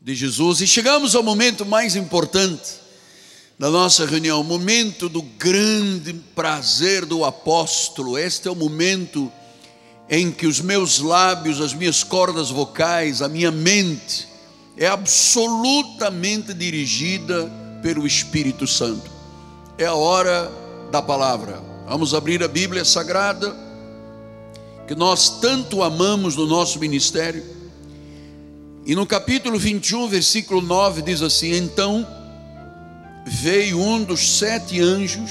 de Jesus e chegamos ao momento mais importante da nossa reunião, o momento do grande prazer do apóstolo. Este é o momento em que os meus lábios, as minhas cordas vocais, a minha mente é absolutamente dirigida pelo Espírito Santo. É a hora da palavra. Vamos abrir a Bíblia Sagrada, que nós tanto amamos no nosso ministério. E no capítulo 21, versículo 9, diz assim: Então veio um dos sete anjos,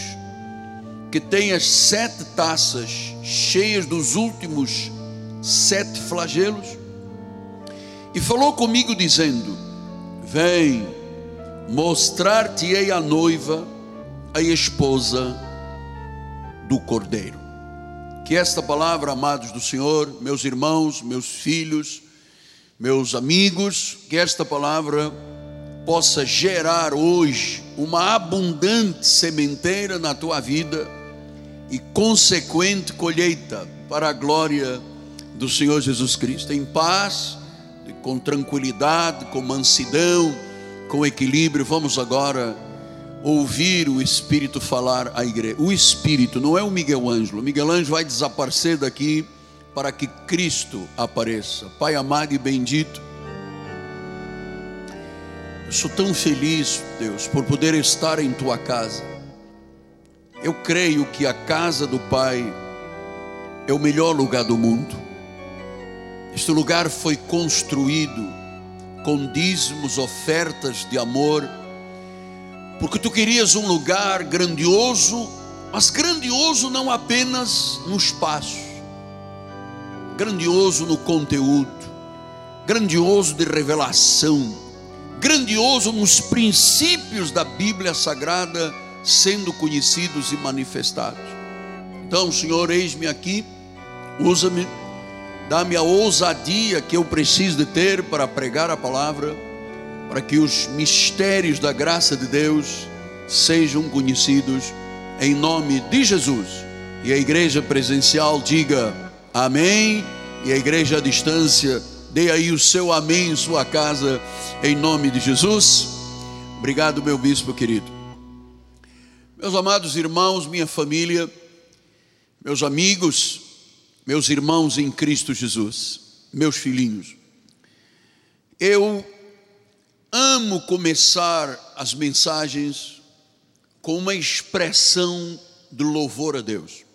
que tem as sete taças cheias dos últimos sete flagelos, e falou comigo, dizendo: Vem, mostrar-te-ei a noiva, a esposa do cordeiro. Que esta palavra, amados do Senhor, meus irmãos, meus filhos, meus amigos, que esta palavra possa gerar hoje uma abundante sementeira na tua vida e consequente colheita para a glória do Senhor Jesus Cristo, em paz, com tranquilidade, com mansidão, com equilíbrio. Vamos agora ouvir o Espírito falar à igreja. O Espírito não é o Miguel Ângelo. O Miguel Ângelo vai desaparecer daqui para que Cristo apareça. Pai amado e bendito, eu sou tão feliz, Deus, por poder estar em tua casa. Eu creio que a casa do Pai é o melhor lugar do mundo. Este lugar foi construído com dízimos, ofertas de amor, porque tu querias um lugar grandioso, mas grandioso não apenas no espaço, grandioso no conteúdo, grandioso de revelação, grandioso nos princípios da Bíblia Sagrada sendo conhecidos e manifestados. Então, Senhor, eis-me aqui, usa-me, dá-me a ousadia que eu preciso de ter para pregar a palavra, para que os mistérios da graça de Deus sejam conhecidos em nome de Jesus. E a igreja presencial diga: Amém. E a igreja à distância, dê aí o seu amém em sua casa, em nome de Jesus. Obrigado, meu bispo querido. Meus amados irmãos, minha família, meus amigos, meus irmãos em Cristo Jesus, meus filhinhos, eu amo começar as mensagens com uma expressão de louvor a Deus.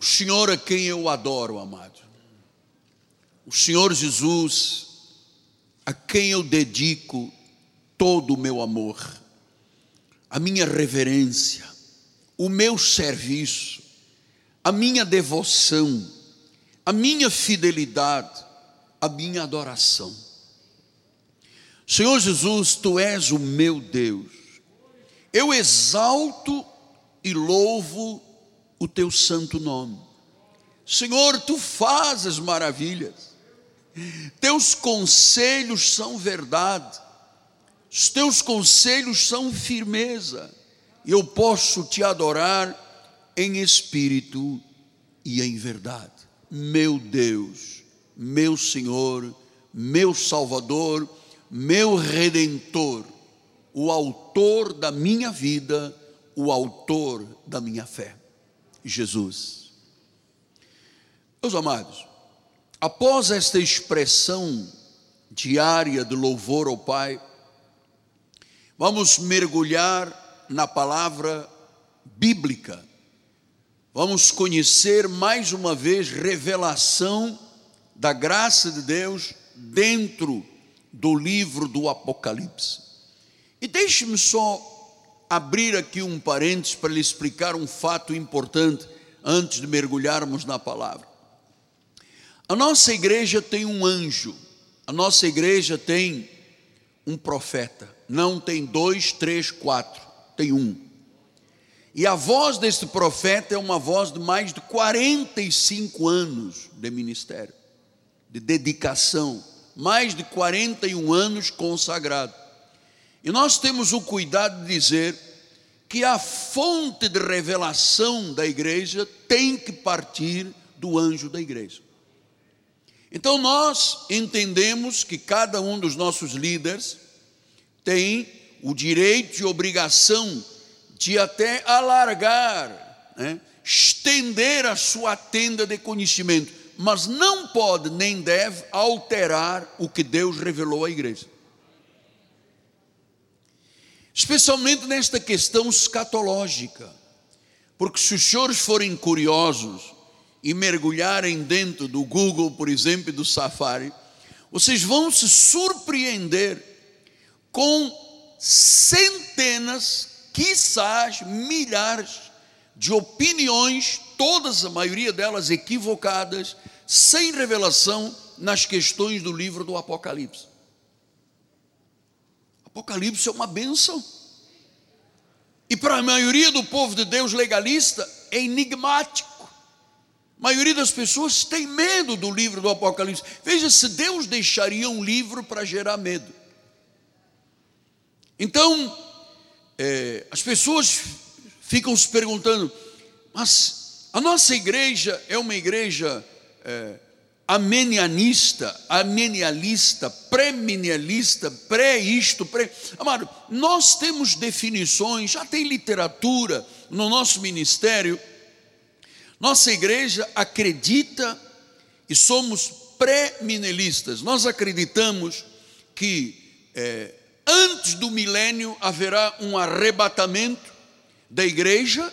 O Senhor a quem eu adoro, amado. O Senhor Jesus, a quem eu dedico todo o meu amor, a minha reverência, o meu serviço, a minha devoção, a minha fidelidade, a minha adoração. Senhor Jesus, tu és o meu Deus. Eu exalto e louvo o teu santo nome. Senhor, tu fazes maravilhas, teus conselhos são verdade, os teus conselhos são firmeza, e eu posso te adorar em espírito e em verdade. Meu Deus, meu Senhor, meu Salvador, meu Redentor, o Autor da minha vida, o Autor da minha fé. Jesus. Meus amados, após esta expressão diária de louvor ao Pai, vamos mergulhar na palavra bíblica. Vamos conhecer mais uma vez revelação da graça de Deus dentro do livro do Apocalipse. E deixe-me só abrir aqui um parênteses para lhe explicar um fato importante antes de mergulharmos na palavra. A nossa igreja tem um anjo, a nossa igreja tem um profeta, não tem dois, três, quatro, tem um. E a voz deste profeta é uma voz de mais de 45 anos de ministério, de dedicação, mais de 41 anos consagrado. E nós temos o cuidado de dizer que a fonte de revelação da igreja tem que partir do anjo da igreja. Então nós entendemos que cada um dos nossos líderes tem o direito e obrigação de até alargar, né, estender a sua tenda de conhecimento, mas não pode nem deve alterar o que Deus revelou à igreja. Especialmente nesta questão escatológica, porque se os senhores forem curiosos, e mergulharem dentro do Google, por exemplo, do Safari, vocês vão se surpreender com centenas, quizás milhares de opiniões, todas a maioria delas equivocadas, sem revelação nas questões do livro do Apocalipse. Apocalipse é uma benção. E para a maioria do povo de Deus legalista é enigmático. A maioria das pessoas tem medo do livro do Apocalipse. Veja se Deus deixaria um livro para gerar medo. Então, é, as pessoas ficam se perguntando, mas a nossa igreja é uma igreja é, amenianista, amenialista, pré-minialista, pré-isto, pré. Amado, nós temos definições, já tem literatura no nosso ministério nossa igreja acredita e somos pré-minelistas. Nós acreditamos que é, antes do milênio haverá um arrebatamento da igreja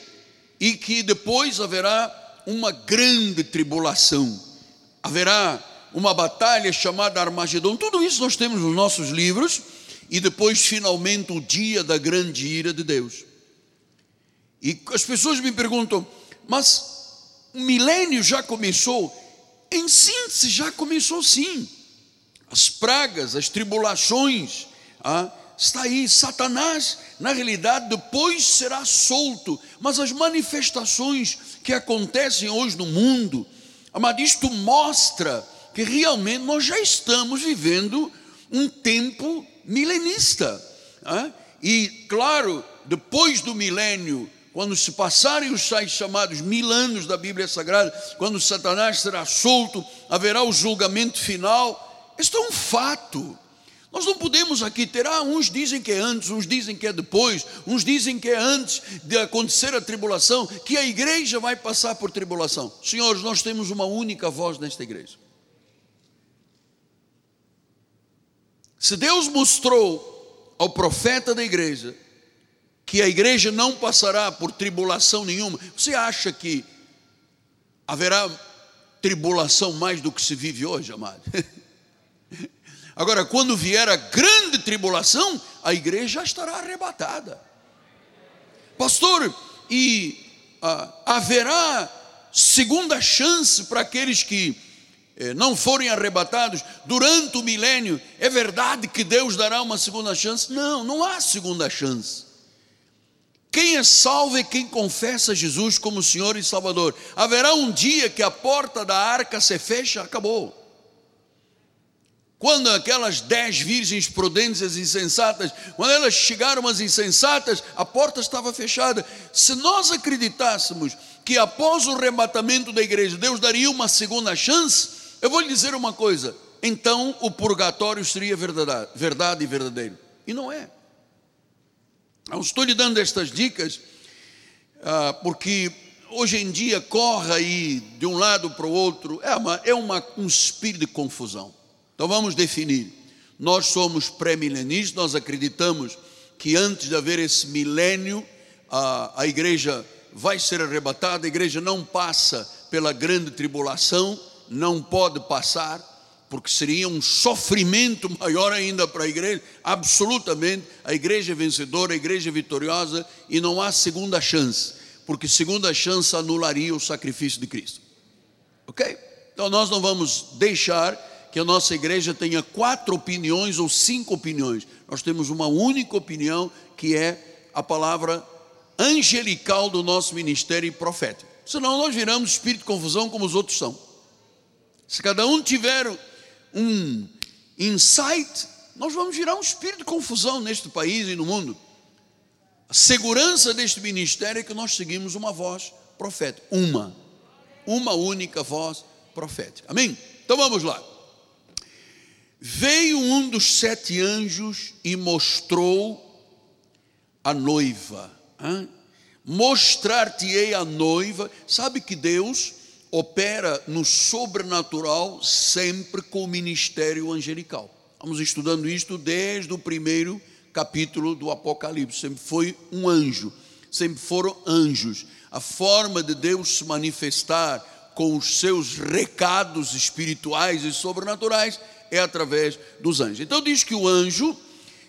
e que depois haverá uma grande tribulação. Haverá uma batalha chamada Armagedon. Tudo isso nós temos nos nossos livros e depois finalmente o dia da grande ira de Deus. E as pessoas me perguntam: "Mas o milênio já começou? Em síntese, já começou sim. As pragas, as tribulações, ah, está aí. Satanás, na realidade, depois será solto, mas as manifestações que acontecem hoje no mundo, amado, isto mostra que realmente nós já estamos vivendo um tempo milenista. Ah? E, claro, depois do milênio, quando se passarem os tais chamados mil anos da Bíblia Sagrada, quando Satanás será solto, haverá o julgamento final. Isto é um fato. Nós não podemos aqui ter, ah, uns dizem que é antes, uns dizem que é depois, uns dizem que é antes de acontecer a tribulação, que a igreja vai passar por tribulação. Senhores, nós temos uma única voz nesta igreja. Se Deus mostrou ao profeta da igreja que a igreja não passará por tribulação nenhuma. Você acha que haverá tribulação mais do que se vive hoje, amado? Agora, quando vier a grande tribulação, a igreja estará arrebatada. Pastor, e ah, haverá segunda chance para aqueles que eh, não forem arrebatados durante o milênio? É verdade que Deus dará uma segunda chance? Não, não há segunda chance. Quem é salvo é quem confessa Jesus como Senhor e Salvador. Haverá um dia que a porta da arca se fecha, acabou. Quando aquelas dez virgens prudentes e insensatas, quando elas chegaram as insensatas, a porta estava fechada. Se nós acreditássemos que após o arrebatamento da igreja Deus daria uma segunda chance, eu vou lhe dizer uma coisa: então o purgatório seria verdade, verdade e verdadeiro. E não é. Eu estou lhe dando estas dicas ah, porque hoje em dia corre aí de um lado para o outro, é, uma, é uma, um espírito de confusão. Então vamos definir. Nós somos pré-milenistas, nós acreditamos que antes de haver esse milênio, a, a igreja vai ser arrebatada, a igreja não passa pela grande tribulação, não pode passar porque seria um sofrimento maior ainda para a igreja. Absolutamente, a igreja é vencedora, a igreja é vitoriosa e não há segunda chance, porque segunda chance anularia o sacrifício de Cristo. Ok? Então nós não vamos deixar que a nossa igreja tenha quatro opiniões ou cinco opiniões. Nós temos uma única opinião que é a palavra angelical do nosso ministério profético. Senão nós viramos espírito de confusão como os outros são. Se cada um tiver um insight, nós vamos virar um espírito de confusão neste país e no mundo. A segurança deste ministério é que nós seguimos uma voz profética, uma, uma única voz profética. Amém? Então vamos lá. Veio um dos sete anjos e mostrou a noiva. Mostrar-te-ei a noiva. Sabe que Deus opera no sobrenatural sempre com o ministério angelical. Vamos estudando isto desde o primeiro capítulo do Apocalipse. Sempre foi um anjo, sempre foram anjos. A forma de Deus se manifestar com os seus recados espirituais e sobrenaturais é através dos anjos. Então diz que o anjo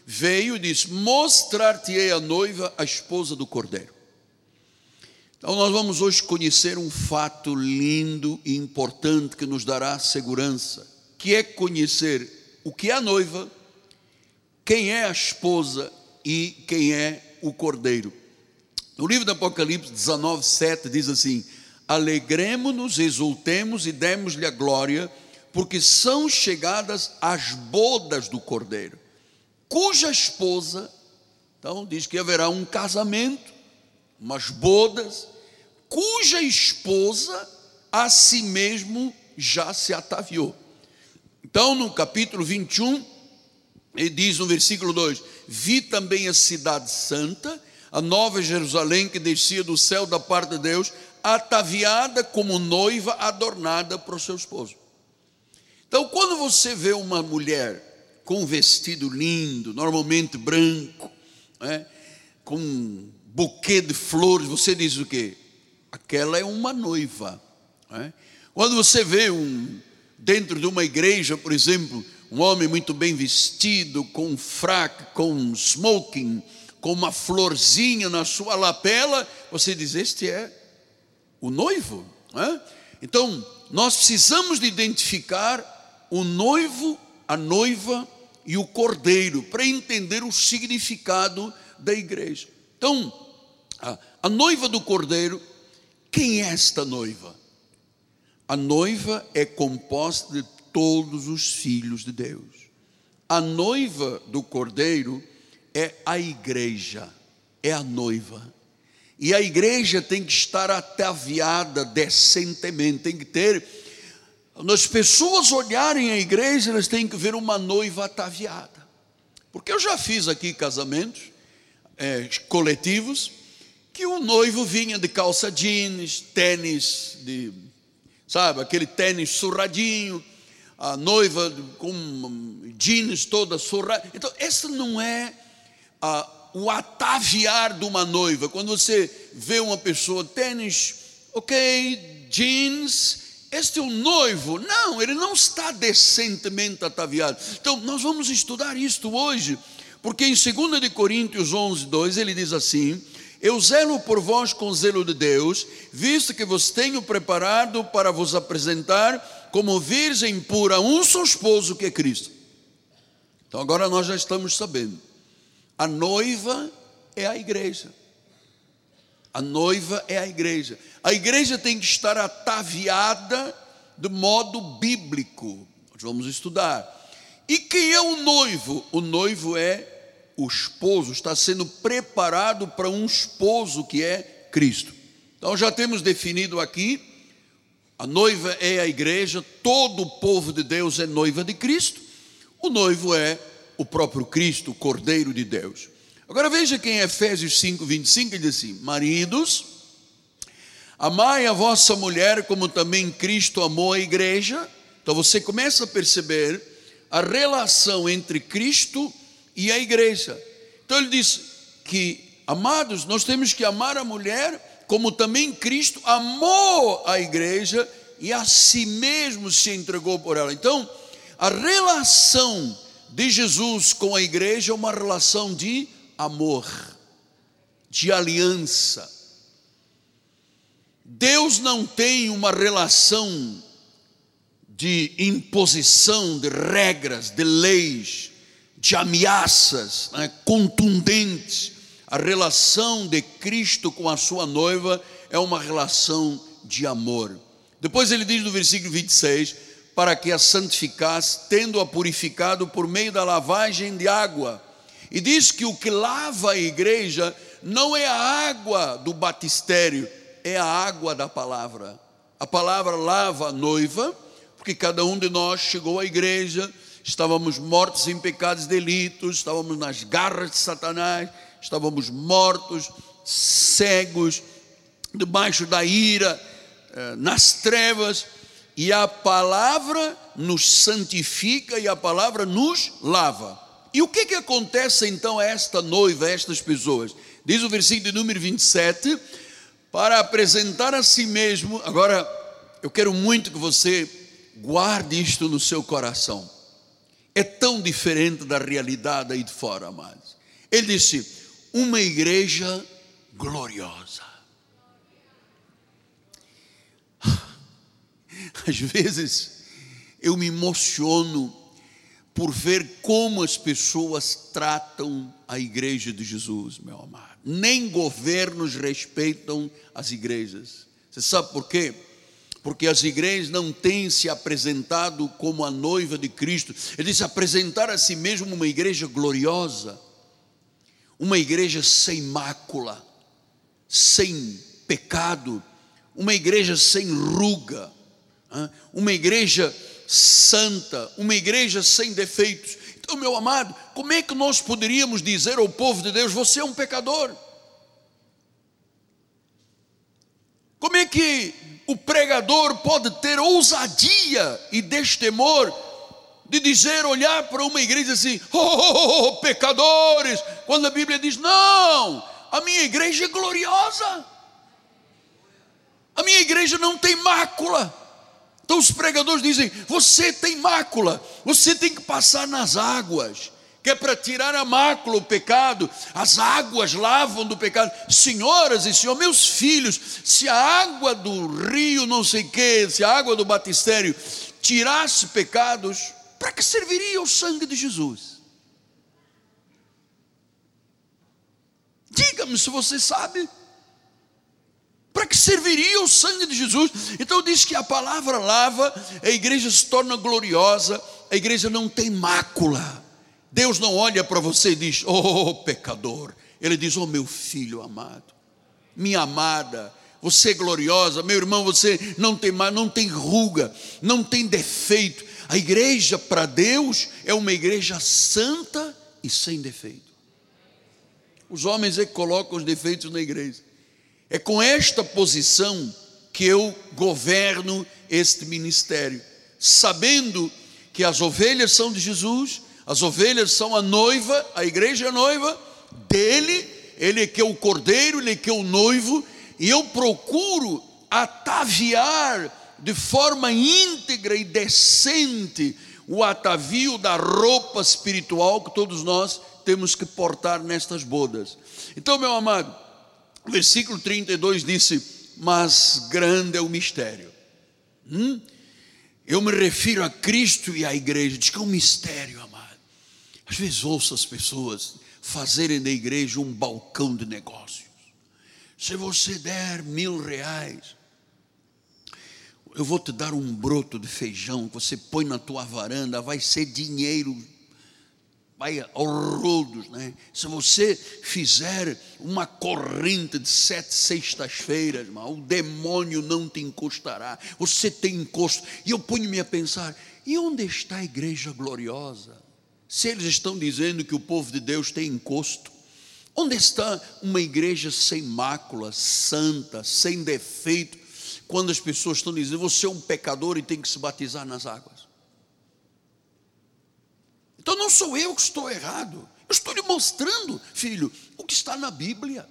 veio e disse: Mostrar-te-ei a noiva, a esposa do cordeiro. Então nós vamos hoje conhecer um fato lindo e importante que nos dará segurança, que é conhecer o que é a noiva, quem é a esposa e quem é o cordeiro. No livro do Apocalipse 19, 7 diz assim: Alegremos-nos, exultemos e demos-lhe a glória porque são chegadas as bodas do cordeiro, cuja esposa, então diz que haverá um casamento, umas bodas, cuja esposa a si mesmo já se ataviou. Então, no capítulo 21, ele diz no versículo 2: Vi também a cidade santa, a nova Jerusalém que descia do céu da parte de Deus, ataviada como noiva adornada para o seu esposo. Então, quando você vê uma mulher com um vestido lindo, normalmente branco, né, com um buquê de flores, você diz o quê? Aquela é uma noiva. Né? Quando você vê um dentro de uma igreja, por exemplo, um homem muito bem vestido, com um fraque, com um smoking, com uma florzinha na sua lapela, você diz: Este é o noivo. Né? Então, nós precisamos de identificar o noivo, a noiva e o cordeiro, para entender o significado da igreja. Então, a, a noiva do cordeiro, quem é esta noiva? A noiva é composta de todos os filhos de Deus. A noiva do cordeiro é a igreja, é a noiva. E a igreja tem que estar ataviada decentemente, tem que ter quando as pessoas olharem a igreja, elas têm que ver uma noiva ataviada. Porque eu já fiz aqui casamentos é, coletivos que o noivo vinha de calça jeans, tênis de, sabe, aquele tênis surradinho, a noiva com jeans toda surrada. Então, esse não é ah, o ataviar de uma noiva. Quando você vê uma pessoa tênis, ok, jeans, este é o noivo. Não, ele não está decentemente ataviado. Então, nós vamos estudar isto hoje, porque em 2 de Coríntios 11, 2, ele diz assim: Eu zelo por vós com zelo de Deus, visto que vos tenho preparado para vos apresentar como virgem pura um só esposo que é Cristo. Então, agora nós já estamos sabendo. A noiva é a igreja. A noiva é a igreja. A igreja tem que estar ataviada de modo bíblico. Nós vamos estudar. E quem é o noivo? O noivo é o esposo, está sendo preparado para um esposo que é Cristo. Então já temos definido aqui, a noiva é a igreja, todo o povo de Deus é noiva de Cristo. O noivo é o próprio Cristo, o Cordeiro de Deus. Agora veja quem é Efésios 5, 25, ele diz assim: Maridos, amai a vossa mulher como também Cristo amou a igreja. Então você começa a perceber a relação entre Cristo e a igreja. Então ele diz que, amados, nós temos que amar a mulher como também Cristo amou a igreja e a si mesmo se entregou por ela. Então, a relação de Jesus com a igreja é uma relação de amor, de aliança. Deus não tem uma relação de imposição de regras, de leis, de ameaças né, contundentes. A relação de Cristo com a sua noiva é uma relação de amor. Depois ele diz no versículo 26: para que a santificasse, tendo-a purificado por meio da lavagem de água e diz que o que lava a igreja não é a água do batistério, é a água da palavra. A palavra lava a noiva, porque cada um de nós chegou à igreja, estávamos mortos em pecados e delitos, estávamos nas garras de Satanás, estávamos mortos, cegos, debaixo da ira, eh, nas trevas, e a palavra nos santifica e a palavra nos lava. E o que, que acontece então a esta noiva, a estas pessoas? Diz o versículo número 27, para apresentar a si mesmo, agora eu quero muito que você guarde isto no seu coração. É tão diferente da realidade aí de fora, amados. Ele disse: uma igreja gloriosa. Às vezes eu me emociono por ver como as pessoas tratam a igreja de Jesus, meu amado. Nem governos respeitam as igrejas. Você sabe por quê? Porque as igrejas não têm se apresentado como a noiva de Cristo. Ele disse apresentar a si mesmo uma igreja gloriosa, uma igreja sem mácula, sem pecado, uma igreja sem ruga, uma igreja santa, uma igreja sem defeitos. Então, meu amado, como é que nós poderíamos dizer ao povo de Deus: você é um pecador? Como é que o pregador pode ter ousadia e destemor de dizer, olhar para uma igreja assim, oh, oh, oh, oh pecadores, quando a Bíblia diz: não, a minha igreja é gloriosa, a minha igreja não tem mácula. Então os pregadores dizem: você tem mácula, você tem que passar nas águas, que é para tirar a mácula, o pecado, as águas lavam do pecado. Senhoras e senhores, meus filhos, se a água do rio, não sei que, se a água do batistério tirasse pecados, para que serviria o sangue de Jesus? Diga-me se você sabe. Para que serviria o sangue de Jesus? Então diz que a palavra lava, a igreja se torna gloriosa, a igreja não tem mácula. Deus não olha para você e diz: "Oh, pecador". Ele diz: "Oh, meu filho amado, minha amada, você é gloriosa, meu irmão, você não tem não tem ruga, não tem defeito. A igreja para Deus é uma igreja santa e sem defeito. Os homens é que colocam os defeitos na igreja. É com esta posição que eu governo este ministério, sabendo que as ovelhas são de Jesus, as ovelhas são a noiva, a igreja é noiva dele, ele é que é o cordeiro, ele é que é o noivo, e eu procuro ataviar de forma íntegra e decente o atavio da roupa espiritual que todos nós temos que portar nestas bodas. Então, meu amado, versículo 32 disse: Mas grande é o mistério. Hum? Eu me refiro a Cristo e à igreja, diz que é um mistério, amado. Às vezes ouço as pessoas fazerem da igreja um balcão de negócios. Se você der mil reais, eu vou te dar um broto de feijão que você põe na tua varanda, vai ser dinheiro vai ao rodos, né? Se você fizer uma corrente de sete sextas-feiras, o demônio não te encostará. Você tem encosto. E eu ponho-me a pensar: e onde está a igreja gloriosa? Se eles estão dizendo que o povo de Deus tem encosto, onde está uma igreja sem mácula, santa, sem defeito, quando as pessoas estão dizendo você é um pecador e tem que se batizar nas águas? Então não sou eu que estou errado. Eu estou lhe mostrando, filho, o que está na Bíblia.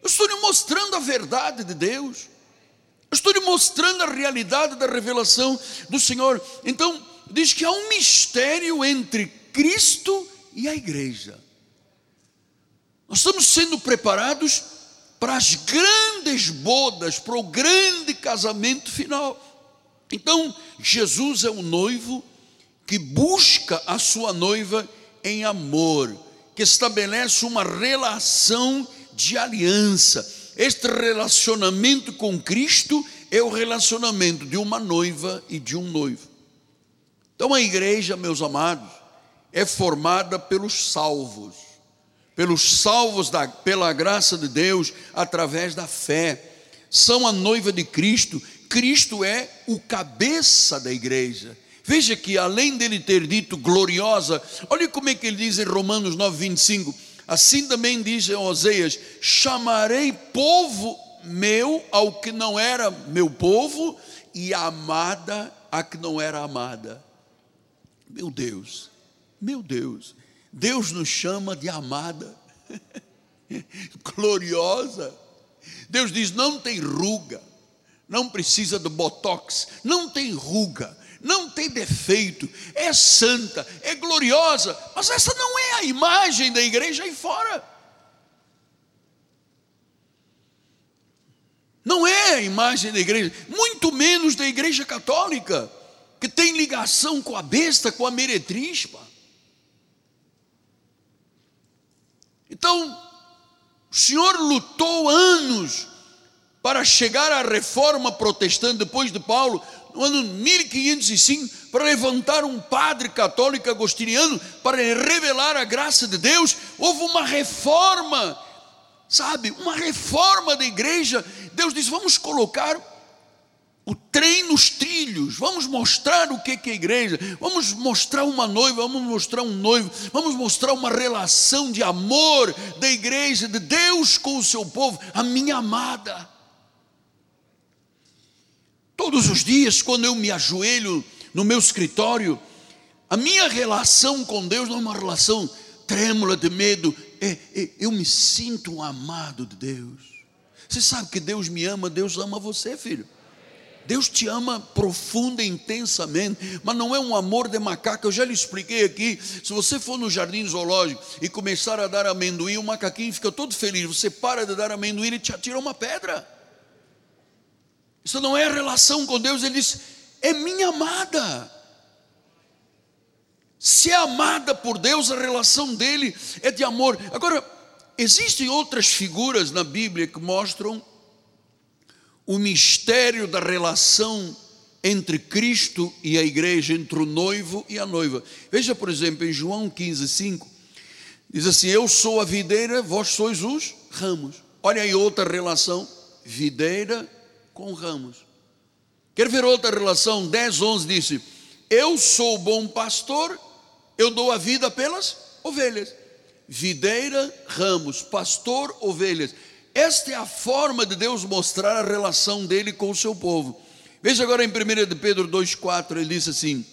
Eu estou lhe mostrando a verdade de Deus. Eu estou lhe mostrando a realidade da revelação do Senhor. Então, diz que há um mistério entre Cristo e a igreja. Nós estamos sendo preparados para as grandes bodas, para o grande casamento final. Então, Jesus é o noivo que busca a sua noiva em amor, que estabelece uma relação de aliança. Este relacionamento com Cristo é o relacionamento de uma noiva e de um noivo. Então a igreja, meus amados, é formada pelos salvos, pelos salvos da, pela graça de Deus através da fé. São a noiva de Cristo Cristo é o cabeça da igreja. Veja que além dele ter dito gloriosa, olha como é que ele diz em Romanos 9, 25. Assim também diz em Oséias: chamarei povo meu ao que não era meu povo, e amada a que não era amada. Meu Deus, meu Deus, Deus nos chama de amada, gloriosa. Deus diz: não tem ruga, não precisa de botox, não tem ruga, não tem defeito, é santa, é gloriosa, mas essa não é a imagem da igreja aí fora. Não é a imagem da igreja, muito menos da igreja católica, que tem ligação com a besta, com a meretriz. Então, o Senhor lutou anos para chegar à reforma protestante depois de Paulo, no ano 1505, para levantar um padre católico agostiniano para revelar a graça de Deus. Houve uma reforma, sabe, uma reforma da igreja. Deus disse: vamos colocar o trem nos trilhos, vamos mostrar o que é a igreja, vamos mostrar uma noiva, vamos mostrar um noivo, vamos mostrar uma relação de amor da igreja, de Deus com o seu povo, a minha amada. Todos os dias, quando eu me ajoelho no meu escritório, a minha relação com Deus não é uma relação trêmula de medo, é, é, eu me sinto amado de Deus. Você sabe que Deus me ama, Deus ama você, filho. Deus te ama profunda e intensamente, mas não é um amor de macaco. Eu já lhe expliquei aqui. Se você for no jardim zoológico e começar a dar amendoim, o macaquinho fica todo feliz. Você para de dar amendoim, ele te atira uma pedra. Isso não é relação com Deus, ele diz: é minha amada. Se é amada por Deus, a relação dele é de amor. Agora, existem outras figuras na Bíblia que mostram o mistério da relação entre Cristo e a igreja, entre o noivo e a noiva. Veja, por exemplo, em João 15, 5, diz assim: Eu sou a videira, vós sois os ramos. Olha aí outra relação: videira com ramos. Quer ver outra relação? 10, 11 disse: Eu sou bom pastor, eu dou a vida pelas ovelhas. Videira, ramos, pastor, ovelhas. Esta é a forma de Deus mostrar a relação dele com o seu povo. Veja agora em 1 de Pedro 2,4, ele diz assim: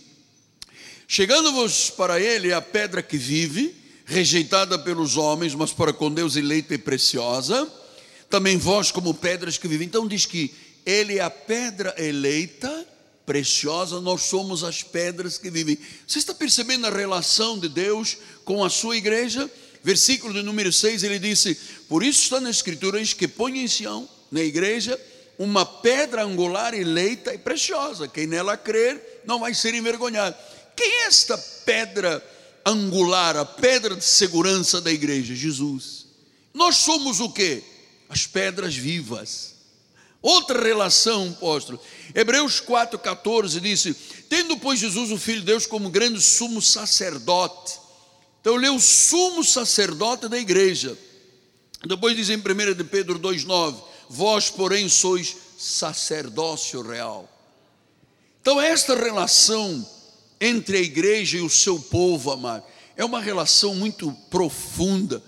Chegando-vos para ele a pedra que vive, rejeitada pelos homens, mas para com Deus eleita e preciosa, também vós como pedras que vivem. Então diz que ele é a pedra eleita, preciosa, nós somos as pedras que vivem. Você está percebendo a relação de Deus com a sua igreja? Versículo de número 6, ele disse: Por isso está na Escritura que põe em Sião, na igreja, uma pedra angular eleita e preciosa. Quem nela crer não vai ser envergonhado. Quem é esta pedra angular, a pedra de segurança da igreja? Jesus. Nós somos o que? As pedras vivas. Outra relação, apóstolo. Hebreus 4,14 disse: Tendo, pois, Jesus, o Filho de Deus, como grande sumo sacerdote. Então, leu o sumo sacerdote da igreja. Depois diz em 1 de Pedro 2,9: Vós, porém, sois sacerdócio real. Então, esta relação entre a igreja e o seu povo, amado, é uma relação muito profunda,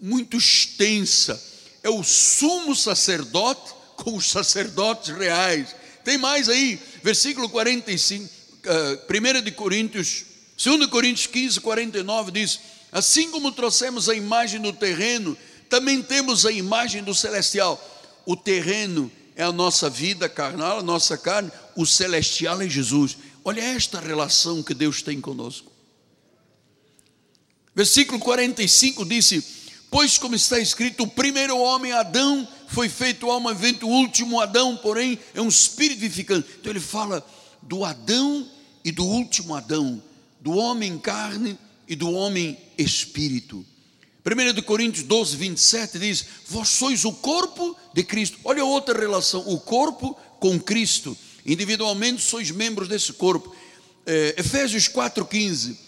muito extensa. É o sumo sacerdote com os sacerdotes reais. Tem mais aí, versículo 45, uh, 1 de Coríntios, 2 Coríntios 15, 49 diz: Assim como trouxemos a imagem do terreno, também temos a imagem do celestial. O terreno é a nossa vida carnal, a nossa carne, o celestial é Jesus. Olha esta relação que Deus tem conosco. Versículo 45 disse: Pois, como está escrito, o primeiro homem, Adão, foi feito alma vento, o último Adão, porém, é um espírito vivificante. Então ele fala do Adão e do último Adão, do homem carne e do homem espírito. 1 de Coríntios 12, 27 diz: Vós sois o corpo de Cristo. Olha outra relação: o corpo com Cristo. Individualmente sois membros desse corpo. É, Efésios 4, 15.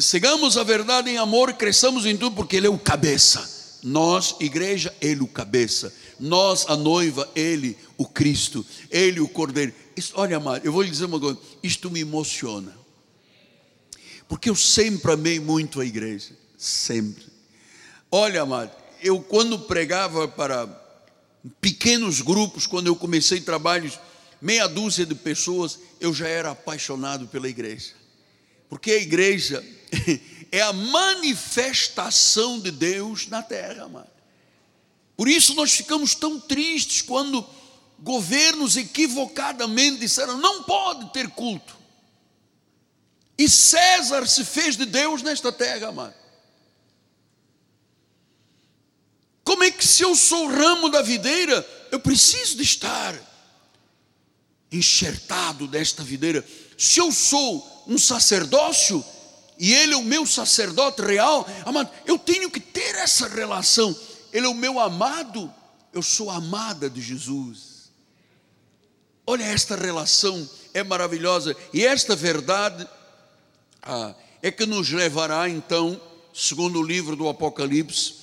Sigamos a verdade em amor, cresçamos em tudo, porque Ele é o cabeça. Nós, igreja, Ele o cabeça Nós, a noiva, Ele, o Cristo, Ele, o Cordeiro. Isso, olha, amado, eu vou lhe dizer uma coisa: isto me emociona. Porque eu sempre amei muito a igreja. Sempre. Olha, amado, eu quando pregava para pequenos grupos, quando eu comecei trabalhos, meia dúzia de pessoas, eu já era apaixonado pela igreja. Porque a igreja é a manifestação de Deus na terra, amado. Por isso nós ficamos tão tristes quando governos equivocadamente disseram: não pode ter culto. E César se fez de Deus nesta terra, amado. Como é que se eu sou o ramo da videira, eu preciso de estar enxertado desta videira? Se eu sou um sacerdócio e ele é o meu sacerdote real, amado, eu tenho que ter essa relação. Ele é o meu amado, eu sou amada de Jesus. Olha esta relação, é maravilhosa. E esta verdade ah, é que nos levará então, segundo o livro do Apocalipse,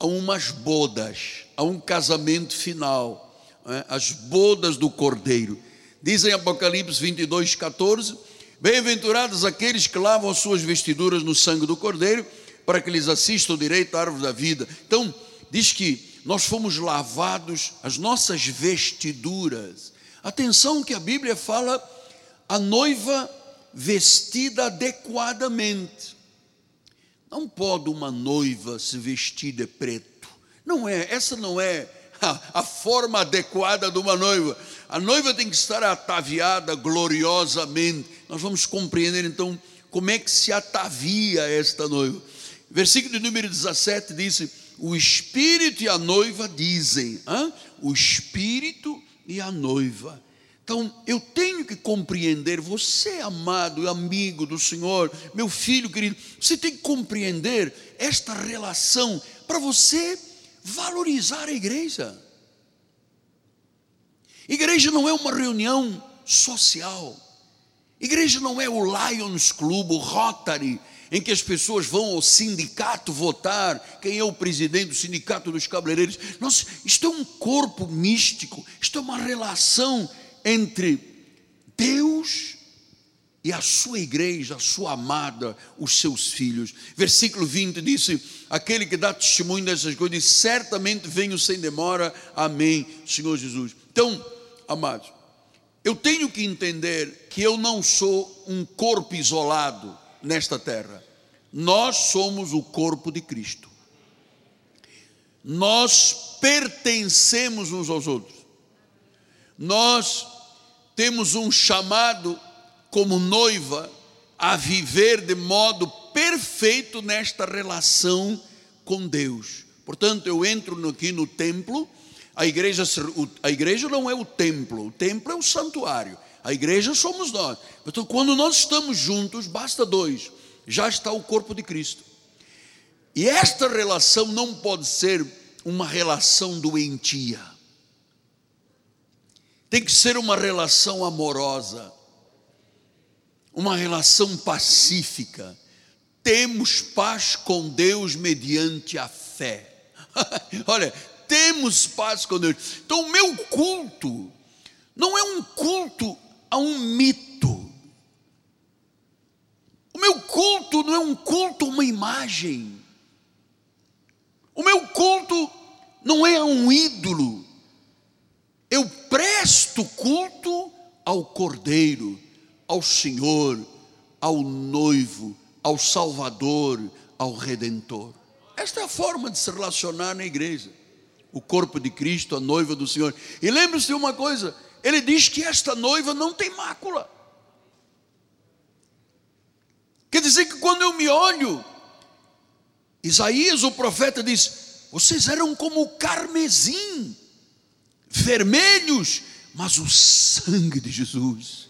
a umas bodas, a um casamento final, é? as bodas do Cordeiro. Dizem Apocalipse 22, 14: Bem-aventurados aqueles que lavam as suas vestiduras no sangue do Cordeiro, para que lhes assista o direito à árvore da vida. Então, diz que nós fomos lavados, as nossas vestiduras. Atenção que a Bíblia fala a noiva vestida adequadamente. Não pode uma noiva se vestir de preto. Não é, essa não é a, a, forma adequada de uma noiva. A noiva tem que estar ataviada gloriosamente. Nós vamos compreender então como é que se atavia esta noiva. Versículo de número 17 diz: O Espírito e a noiva dizem, hein? o Espírito e a noiva então, eu tenho que compreender, você, amado amigo do Senhor, meu filho querido, você tem que compreender esta relação para você valorizar a igreja. Igreja não é uma reunião social. Igreja não é o Lions Club, o Rotary, em que as pessoas vão ao sindicato votar, quem é o presidente do sindicato dos cabeleireiros. Nossa, isto é um corpo místico, isto é uma relação entre Deus e a sua igreja, a sua amada, os seus filhos. Versículo 20 disse: Aquele que dá testemunho dessas coisas, certamente venho sem demora. Amém, Senhor Jesus. Então, amados, eu tenho que entender que eu não sou um corpo isolado nesta terra. Nós somos o corpo de Cristo. Nós pertencemos uns aos outros. Nós temos um chamado como noiva a viver de modo perfeito nesta relação com Deus. Portanto, eu entro aqui no templo, a igreja, a igreja não é o templo, o templo é o santuário, a igreja somos nós. Então, quando nós estamos juntos, basta dois, já está o corpo de Cristo. E esta relação não pode ser uma relação doentia tem que ser uma relação amorosa, uma relação pacífica. Temos paz com Deus mediante a fé. Olha, temos paz com Deus. Então, o meu culto não é um culto a um mito. O meu culto não é um culto a uma imagem. O meu culto não é a um ídolo eu presto culto ao Cordeiro, ao Senhor, ao noivo, ao Salvador, ao Redentor. Esta é a forma de se relacionar na igreja. O corpo de Cristo, a noiva do Senhor. E lembre-se de uma coisa: ele diz que esta noiva não tem mácula. Quer dizer que quando eu me olho, Isaías, o profeta, diz: vocês eram como o carmesim vermelhos, mas o sangue de Jesus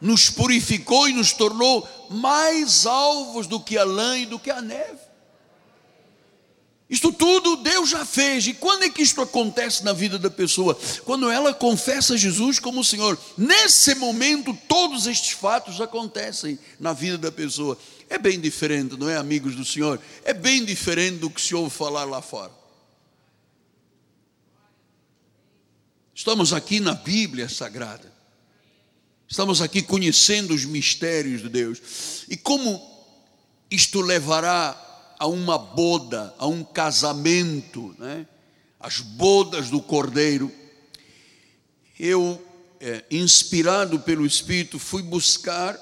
nos purificou e nos tornou mais alvos do que a lã e do que a neve. Isto tudo Deus já fez. E quando é que isto acontece na vida da pessoa? Quando ela confessa Jesus como Senhor. Nesse momento, todos estes fatos acontecem na vida da pessoa. É bem diferente, não é, amigos do Senhor? É bem diferente do que se ouve falar lá fora. Estamos aqui na Bíblia Sagrada. Estamos aqui conhecendo os mistérios de Deus. E como isto levará a uma boda, a um casamento, né? as bodas do Cordeiro. Eu, é, inspirado pelo Espírito, fui buscar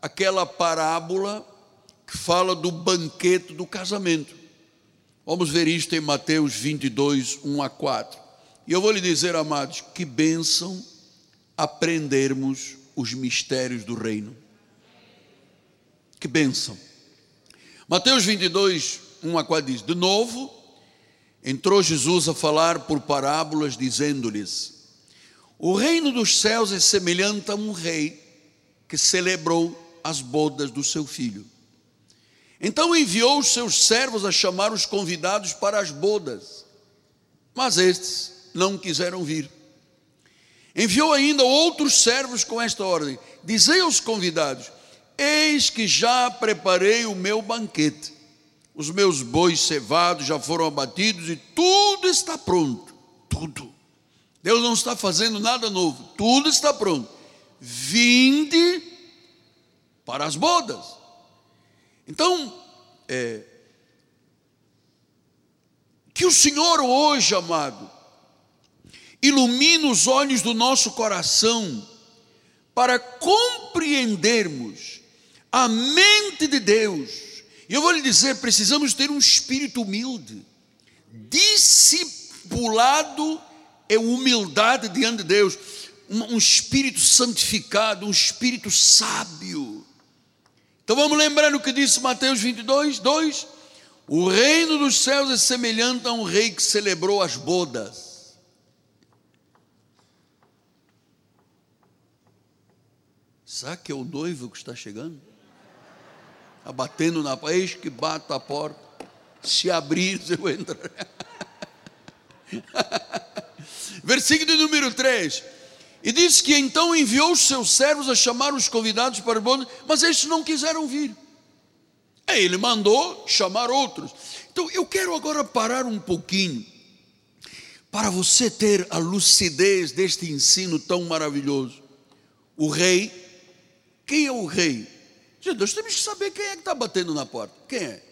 aquela parábola que fala do banquete do casamento. Vamos ver isto em Mateus 22, 1 a 4. E eu vou lhe dizer, amados, que bênção aprendermos os mistérios do reino. Que bênção. Mateus 22, 1 a 4 diz: De novo, entrou Jesus a falar por parábolas, dizendo-lhes: O reino dos céus é semelhante a um rei que celebrou as bodas do seu filho. Então enviou os seus servos a chamar os convidados para as bodas, mas estes não quiseram vir. Enviou ainda outros servos com esta ordem: Dizei aos convidados: Eis que já preparei o meu banquete. Os meus bois cevados já foram abatidos e tudo está pronto. Tudo. Deus não está fazendo nada novo. Tudo está pronto. Vinde para as bodas. Então, é, que o Senhor hoje, amado, ilumine os olhos do nosso coração para compreendermos a mente de Deus. E eu vou lhe dizer: precisamos ter um espírito humilde, discipulado é humildade diante de Deus, um, um espírito santificado, um espírito sábio. Então vamos lembrar o que disse Mateus 22, 2: O reino dos céus é semelhante a um rei que celebrou as bodas. Será que é o noivo que está chegando? Está batendo na porta, eis que bata a porta. Se abrir, eu entro. Versículo número 3. E diz que então enviou os seus servos a chamar os convidados para o bodas, mas estes não quiseram vir. Aí ele mandou chamar outros. Então eu quero agora parar um pouquinho para você ter a lucidez deste ensino tão maravilhoso. O rei, quem é o rei? Gente, nós temos que saber quem é que está batendo na porta. Quem é?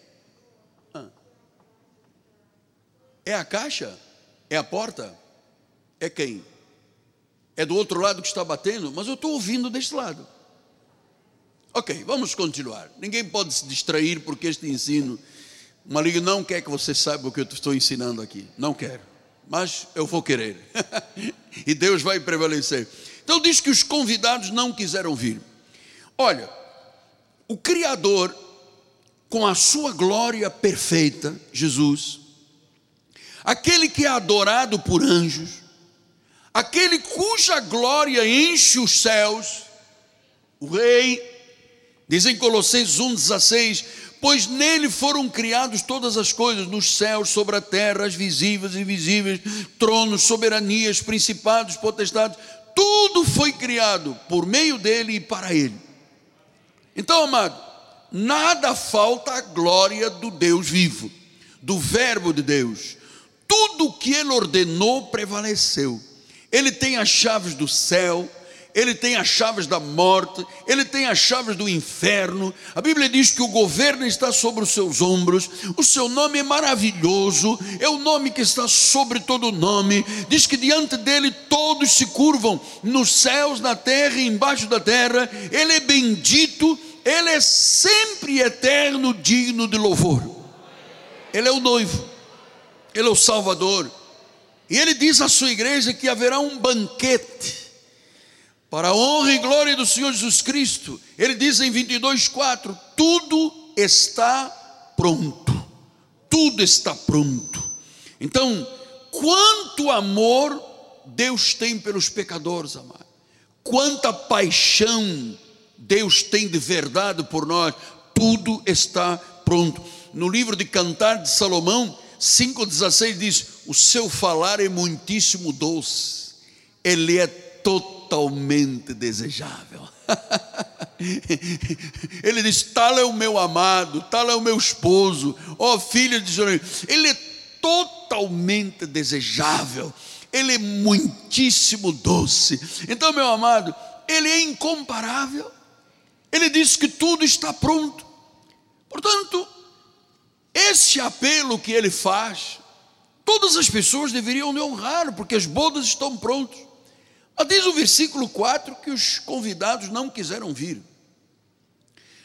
É a caixa? É a porta? É quem? É do outro lado que está batendo? Mas eu estou ouvindo deste lado. Ok, vamos continuar. Ninguém pode se distrair porque este ensino, o maligno não quer que você saiba o que eu estou ensinando aqui. Não quero. Mas eu vou querer. e Deus vai prevalecer. Então diz que os convidados não quiseram vir. Olha, o Criador, com a sua glória perfeita, Jesus, aquele que é adorado por anjos, aquele cuja glória enche os céus, o Rei, diz em Colossenses 1,16: Pois nele foram criadas todas as coisas, nos céus, sobre a terra, as visíveis e invisíveis, tronos, soberanias, principados, potestades, tudo foi criado por meio dele e para ele. Então, amado, nada falta à glória do Deus vivo, do Verbo de Deus. Tudo o que ele ordenou prevaleceu. Ele tem as chaves do céu, ele tem as chaves da morte, ele tem as chaves do inferno. A Bíblia diz que o governo está sobre os seus ombros, o seu nome é maravilhoso, é o nome que está sobre todo nome. Diz que diante dele todos se curvam, nos céus, na terra e embaixo da terra. Ele é bendito ele é sempre eterno, digno de louvor. Ele é o noivo, Ele é o Salvador. E Ele diz à sua igreja que haverá um banquete para a honra e glória do Senhor Jesus Cristo. Ele diz em 22,4: tudo está pronto, tudo está pronto. Então, quanto amor Deus tem pelos pecadores, amado, quanta paixão Deus tem de verdade por nós, tudo está pronto. No livro de Cantar de Salomão, 5,16 diz: O seu falar é muitíssimo doce, ele é totalmente desejável. ele diz: Tal é o meu amado, tal é o meu esposo, ó oh, filha de Jerusalém, ele é totalmente desejável Ele é muitíssimo doce. Então, meu amado, ele é incomparável. Ele diz que tudo está pronto. Portanto, esse apelo que ele faz, todas as pessoas deveriam lhe honrar, porque as bodas estão prontas. Mas diz o versículo 4 que os convidados não quiseram vir,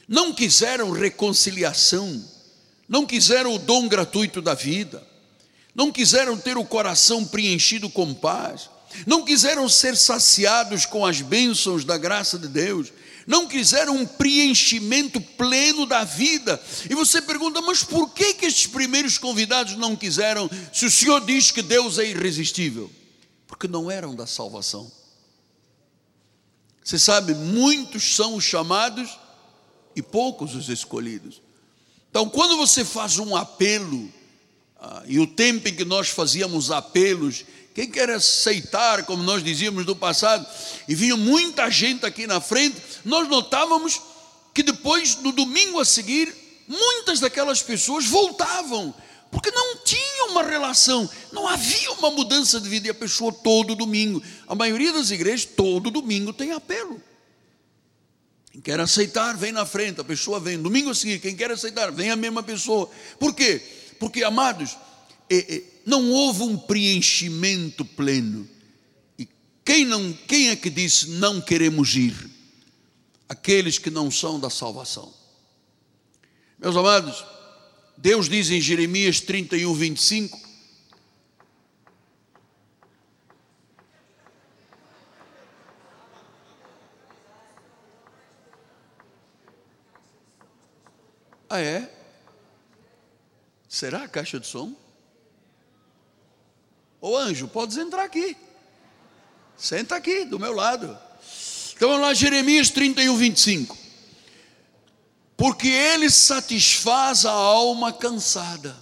não quiseram reconciliação, não quiseram o dom gratuito da vida, não quiseram ter o coração preenchido com paz, não quiseram ser saciados com as bênçãos da graça de Deus, não quiseram um preenchimento pleno da vida. E você pergunta, mas por que, que estes primeiros convidados não quiseram, se o Senhor diz que Deus é irresistível? Porque não eram da salvação. Você sabe, muitos são os chamados e poucos os escolhidos. Então, quando você faz um apelo, ah, e o tempo em que nós fazíamos apelos, quem quer aceitar, como nós dizíamos no passado, e vinha muita gente aqui na frente, nós notávamos que depois, no domingo a seguir, muitas daquelas pessoas voltavam, porque não tinha uma relação, não havia uma mudança de vida, e a pessoa todo domingo, a maioria das igrejas, todo domingo tem apelo. Quem quer aceitar, vem na frente, a pessoa vem. Domingo a seguir, quem quer aceitar, vem a mesma pessoa. Por quê? Porque, amados, é, é, não houve um preenchimento pleno. E quem, não, quem é que disse não queremos ir? Aqueles que não são da salvação. Meus amados, Deus diz em Jeremias 31, 25: Ah, é? Será a caixa de som? Ô anjo, podes entrar aqui. Senta aqui, do meu lado. Então vamos lá, Jeremias 31, 25. Porque ele satisfaz a alma cansada.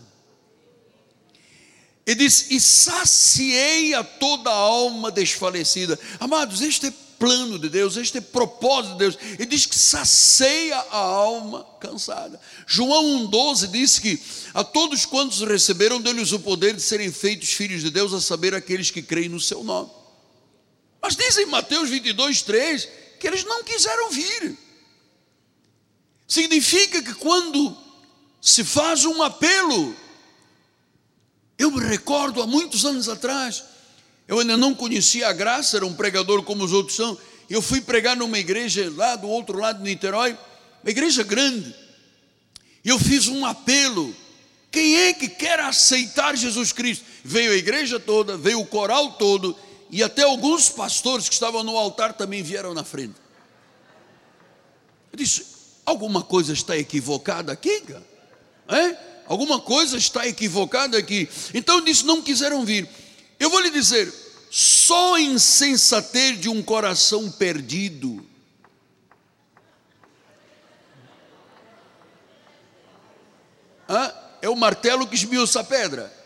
E diz: E saciei a toda a alma desfalecida. Amados, este é plano de Deus, este é propósito de Deus. Ele diz que sacia a alma cansada. João 1,12 diz que a todos quantos receberam, deu-lhes o poder de serem feitos filhos de Deus, a saber, aqueles que creem no seu nome. Mas diz em Mateus 22, 3 que eles não quiseram vir. Significa que quando se faz um apelo, eu me recordo há muitos anos atrás, eu ainda não conhecia a graça, era um pregador como os outros são. Eu fui pregar numa igreja lá do outro lado de Niterói, uma igreja grande. E eu fiz um apelo. Quem é que quer aceitar Jesus Cristo? Veio a igreja toda, veio o coral todo, e até alguns pastores que estavam no altar também vieram na frente. Eu disse: alguma coisa está equivocada aqui, cara? É? Alguma coisa está equivocada aqui. Então eu disse: não quiseram vir. Eu vou lhe dizer, só insensatez de um coração perdido. Ah, é o martelo que esmiuça a pedra.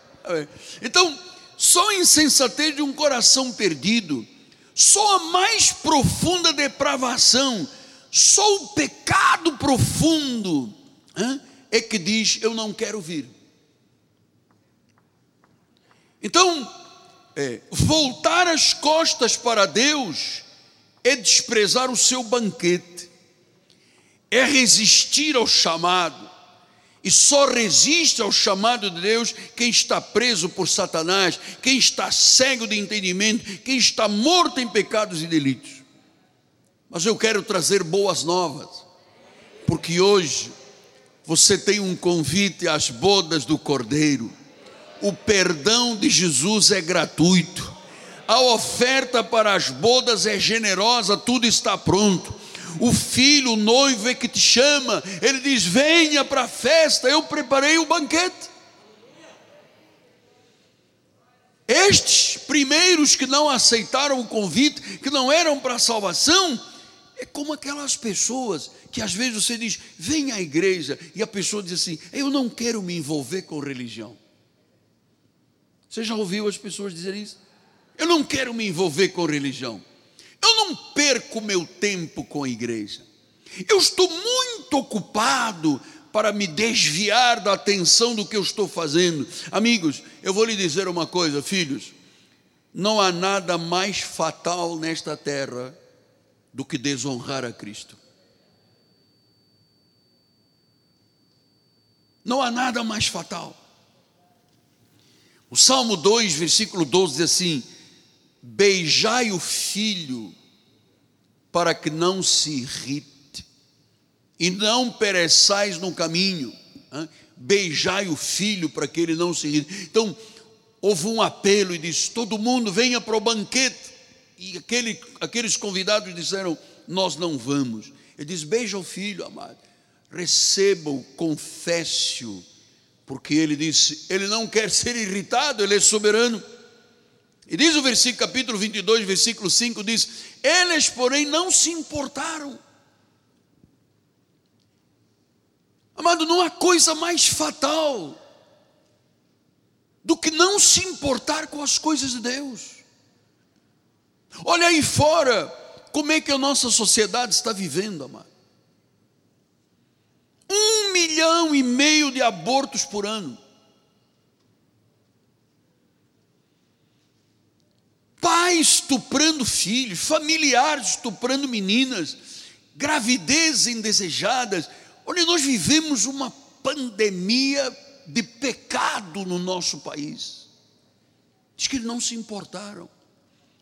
Então, só insensatez de um coração perdido, só a mais profunda depravação, só o pecado profundo é que diz: Eu não quero vir. Então, é, voltar as costas para Deus é desprezar o seu banquete, é resistir ao chamado, e só resiste ao chamado de Deus quem está preso por Satanás, quem está cego de entendimento, quem está morto em pecados e delitos. Mas eu quero trazer boas novas, porque hoje você tem um convite às bodas do Cordeiro o perdão de Jesus é gratuito, a oferta para as bodas é generosa, tudo está pronto. O filho, o noivo é que te chama, ele diz: Venha para a festa, eu preparei o banquete. Estes primeiros que não aceitaram o convite, que não eram para a salvação, é como aquelas pessoas que às vezes você diz, vem à igreja, e a pessoa diz assim: eu não quero me envolver com religião. Você já ouviu as pessoas dizerem isso? Eu não quero me envolver com religião. Eu não perco meu tempo com a igreja. Eu estou muito ocupado para me desviar da atenção do que eu estou fazendo. Amigos, eu vou lhe dizer uma coisa, filhos. não há nada mais fatal nesta terra do que desonrar a Cristo. Não há nada mais fatal. O Salmo 2, versículo 12 diz assim: Beijai o filho para que não se irrite, e não pereçais no caminho. Beijai o filho para que ele não se irrite. Então, houve um apelo e disse: todo mundo venha para o banquete. E aquele, aqueles convidados disseram: Nós não vamos. Ele diz: Beija o filho, amado, receba-o, confesse-o, porque ele disse: Ele não quer ser irritado, ele é soberano. E diz o versículo, capítulo 22, versículo 5: diz: Eles, porém, não se importaram. Amado, não há coisa mais fatal do que não se importar com as coisas de Deus. Olha aí fora como é que a nossa sociedade está vivendo, amado. Um milhão e meio de abortos por ano. Pais estuprando filhos, familiares estuprando meninas, gravidez indesejadas. Olha, nós vivemos uma pandemia de pecado no nosso país. Diz que eles não se importaram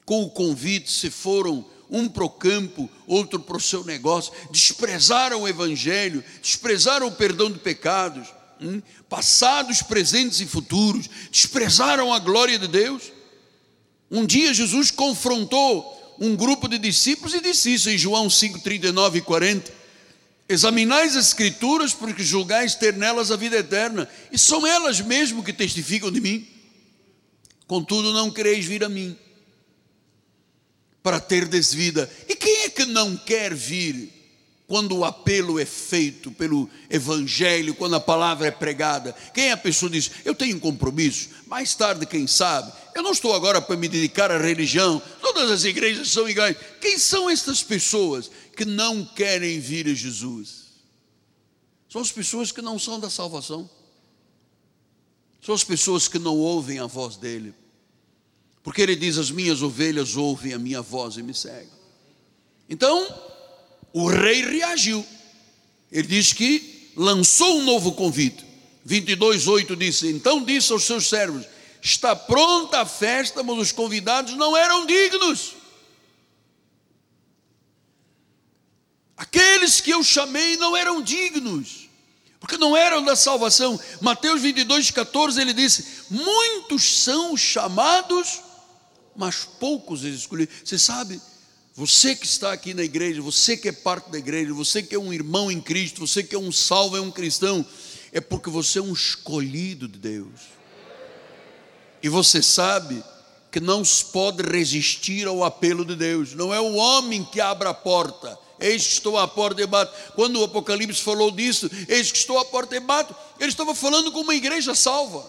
com o convite, se foram um para o campo, outro para o seu negócio, desprezaram o Evangelho, desprezaram o perdão de pecados, hum? passados, presentes e futuros, desprezaram a glória de Deus. Um dia Jesus confrontou um grupo de discípulos e disse isso em João 5, 39 e 40 Examinais as Escrituras, porque julgais ter nelas a vida eterna, e são elas mesmo que testificam de mim. Contudo, não quereis vir a mim, para ter desvida. E quem é que não quer vir quando o apelo é feito pelo Evangelho, quando a palavra é pregada? Quem é a pessoa que diz, eu tenho um compromisso, mais tarde, quem sabe, eu não estou agora para me dedicar à religião, todas as igrejas são iguais. Quem são estas pessoas que não querem vir a Jesus? São as pessoas que não são da salvação, são as pessoas que não ouvem a voz dEle, porque Ele diz: As minhas ovelhas ouvem a minha voz e me seguem. Então, o rei reagiu, ele diz que lançou um novo convite. 22:8 disse: Então disse aos seus servos: Está pronta a festa, mas os convidados não eram dignos. Aqueles que eu chamei não eram dignos, porque não eram da salvação. Mateus 22, 14, ele disse: Muitos são chamados, mas poucos eles escolhidos. Você sabe, você que está aqui na igreja, você que é parte da igreja, você que é um irmão em Cristo, você que é um salvo, é um cristão, é porque você é um escolhido de Deus. E você sabe que não se pode resistir ao apelo de Deus. Não é o homem que abre a porta. Eis que estou à porta e bato. Quando o Apocalipse falou disso, eis que estou à porta e bato, ele estava falando com uma igreja salva.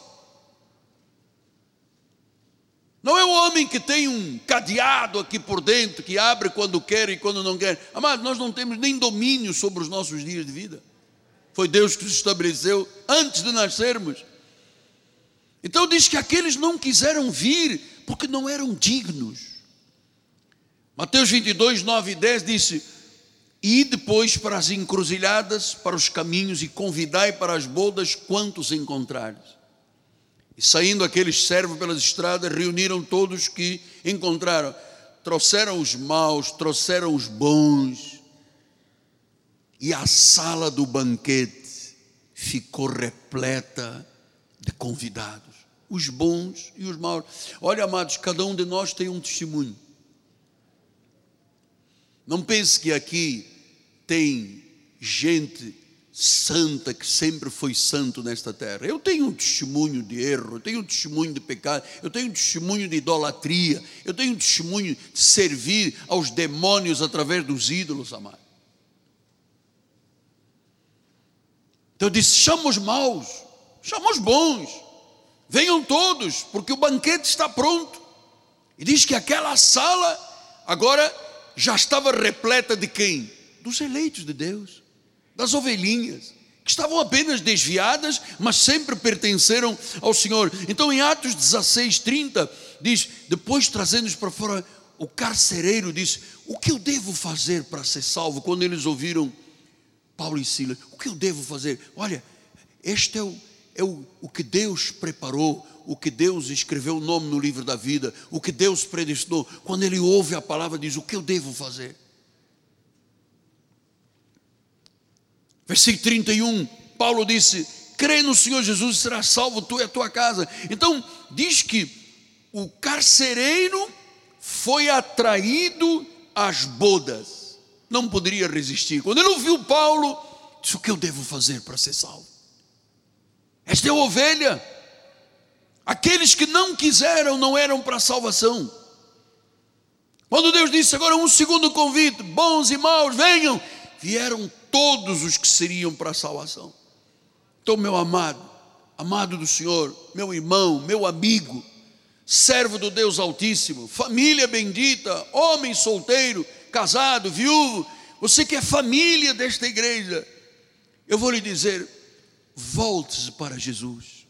Não é o homem que tem um cadeado aqui por dentro, que abre quando quer e quando não quer. Amado, nós não temos nem domínio sobre os nossos dias de vida. Foi Deus que os estabeleceu antes de nascermos. Então diz que aqueles não quiseram vir porque não eram dignos. Mateus 22, 9 e 10 disse: E depois para as encruzilhadas, para os caminhos, e convidai para as bodas quantos encontrares. E saindo aqueles servos pelas estradas, reuniram todos que encontraram. Trouxeram os maus, trouxeram os bons. E a sala do banquete ficou repleta de convidados os bons e os maus. Olha, amados, cada um de nós tem um testemunho. Não pense que aqui tem gente santa que sempre foi santo nesta terra. Eu tenho um testemunho de erro, eu tenho um testemunho de pecado, eu tenho um testemunho de idolatria, eu tenho um testemunho de servir aos demônios através dos ídolos, amado. Então eu disse: chama os maus, chama os bons. Venham todos, porque o banquete está pronto. E diz que aquela sala agora já estava repleta de quem? Dos eleitos de Deus, das ovelhinhas, que estavam apenas desviadas, mas sempre pertenceram ao Senhor. Então, em Atos 16, 30, diz: depois trazendo-os para fora, o carcereiro disse: O que eu devo fazer para ser salvo? Quando eles ouviram Paulo e Silas, o que eu devo fazer? Olha, este é o, é o, o que Deus preparou, o que Deus escreveu o nome no livro da vida, o que Deus predestinou. Quando ele ouve a palavra, diz: O que eu devo fazer? Versículo 31, Paulo disse: crê no Senhor Jesus e serás salvo tu e a tua casa. Então, diz que o carcereiro foi atraído às bodas, não poderia resistir. Quando ele ouviu Paulo, disse: O que eu devo fazer para ser salvo? Esta é a ovelha. Aqueles que não quiseram não eram para salvação. Quando Deus disse agora um segundo convite, bons e maus, venham, vieram todos os que seriam para a salvação. Então, meu amado, amado do Senhor, meu irmão, meu amigo, servo do Deus Altíssimo, família bendita, homem solteiro, casado, viúvo, você que é família desta igreja, eu vou lhe dizer: volte-se para Jesus,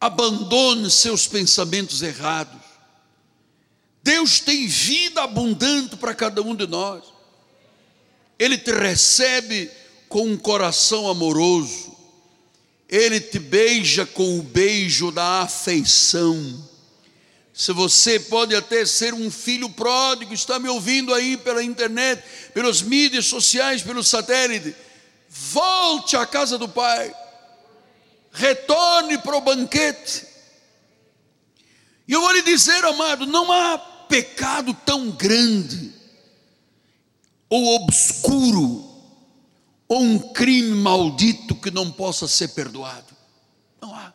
abandone seus pensamentos errados. Deus tem vida abundante para cada um de nós. Ele te recebe com um coração amoroso, Ele te beija com o beijo da afeição. Se você pode até ser um filho pródigo, está me ouvindo aí pela internet, pelas mídias sociais, pelo satélite, volte à casa do Pai, retorne para o banquete. E eu vou lhe dizer, amado, não há pecado tão grande ou obscuro, ou um crime maldito que não possa ser perdoado. Não há.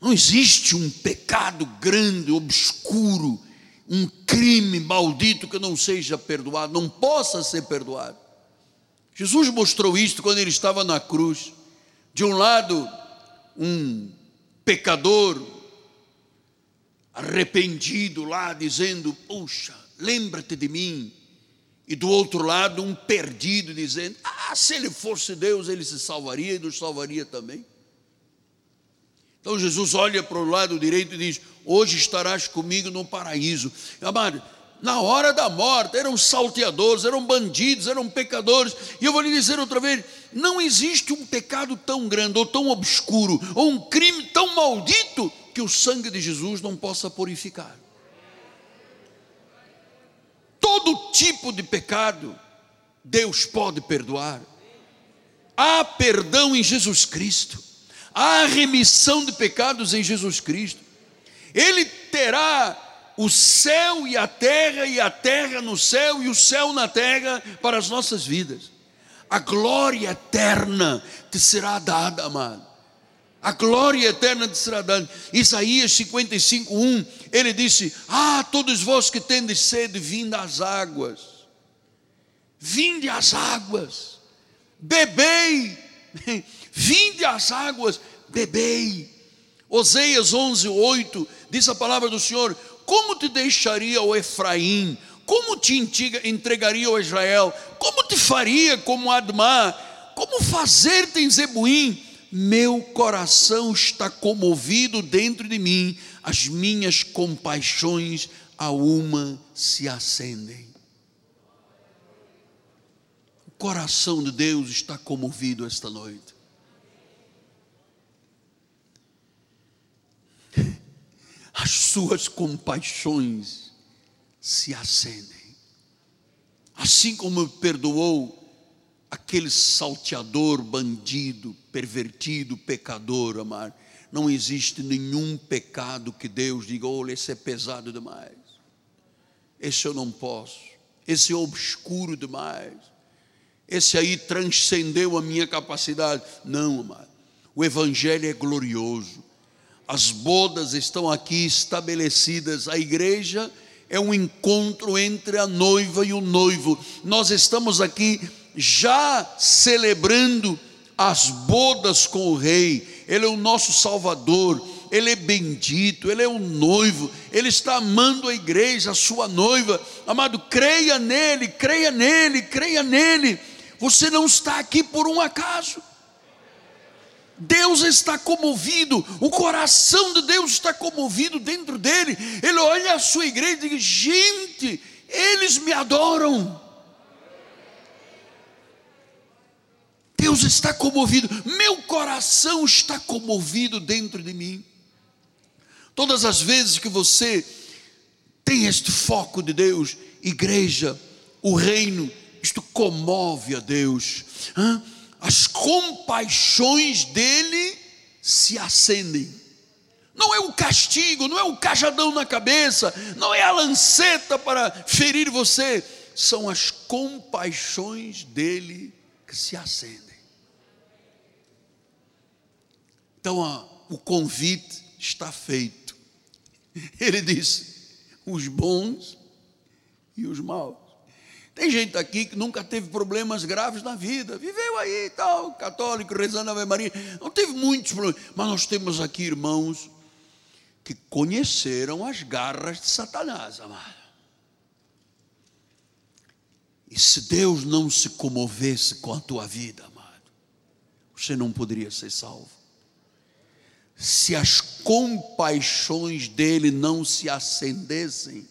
Não existe um pecado grande, obscuro, um crime maldito que não seja perdoado, não possa ser perdoado. Jesus mostrou isto quando ele estava na cruz. De um lado, um pecador arrependido lá, dizendo: Puxa, lembra-te de mim e do outro lado, um perdido dizendo: Ah, se ele fosse Deus, ele se salvaria e nos salvaria também. Então Jesus olha para o lado direito e diz: Hoje estarás comigo no paraíso. Amado, na hora da morte, eram salteadores, eram bandidos, eram pecadores. E eu vou lhe dizer outra vez: não existe um pecado tão grande, ou tão obscuro, ou um crime tão maldito, que o sangue de Jesus não possa purificar todo tipo de pecado, Deus pode perdoar. Há perdão em Jesus Cristo, há remissão de pecados em Jesus Cristo. Ele terá o céu e a terra, e a terra no céu, e o céu na terra para as nossas vidas. A glória eterna te será dada, amado a glória eterna de será dada. Isaías 55, 1, ele disse: Ah, todos vós que tendes sede, vinde às águas, vinde às águas, bebei, vinde às águas, bebei. Oseias 11, 8, diz a palavra do Senhor: Como te deixaria o Efraim? Como te entregaria o Israel? Como te faria como Admar? Como fazer-te em Zebuim? Meu coração está comovido dentro de mim, as minhas compaixões a uma se acendem. O coração de Deus está comovido esta noite. As suas compaixões se acendem. Assim como perdoou aquele salteador, bandido, pervertido, pecador, amar. Não existe nenhum pecado que Deus diga, olha, esse é pesado demais. Esse eu não posso. Esse é obscuro demais. Esse aí transcendeu a minha capacidade. Não, amado. O Evangelho é glorioso. As bodas estão aqui estabelecidas. A igreja é um encontro entre a noiva e o noivo. Nós estamos aqui já celebrando as bodas com o Rei, Ele é o nosso Salvador, Ele é bendito, Ele é o noivo, Ele está amando a igreja, a sua noiva, amado, creia nele, creia nele, creia nele. você não está aqui por um acaso. Deus está comovido, o coração de Deus está comovido dentro dele. Ele olha a sua igreja e diz: gente, eles me adoram. Deus está comovido, meu coração está comovido dentro de mim. Todas as vezes que você tem este foco de Deus, igreja, o reino, isto comove a Deus. As compaixões dele se acendem. Não é o castigo, não é o cajadão na cabeça, não é a lanceta para ferir você, são as compaixões dele que se acendem. Então, ó, o convite está feito. Ele disse: os bons e os maus. Tem gente aqui que nunca teve problemas graves na vida, viveu aí tal, católico, rezando a Ave Maria, não teve muitos problemas, mas nós temos aqui irmãos que conheceram as garras de Satanás, amado. E se Deus não se comovesse com a tua vida, amado, você não poderia ser salvo. Se as compaixões dele não se acendessem,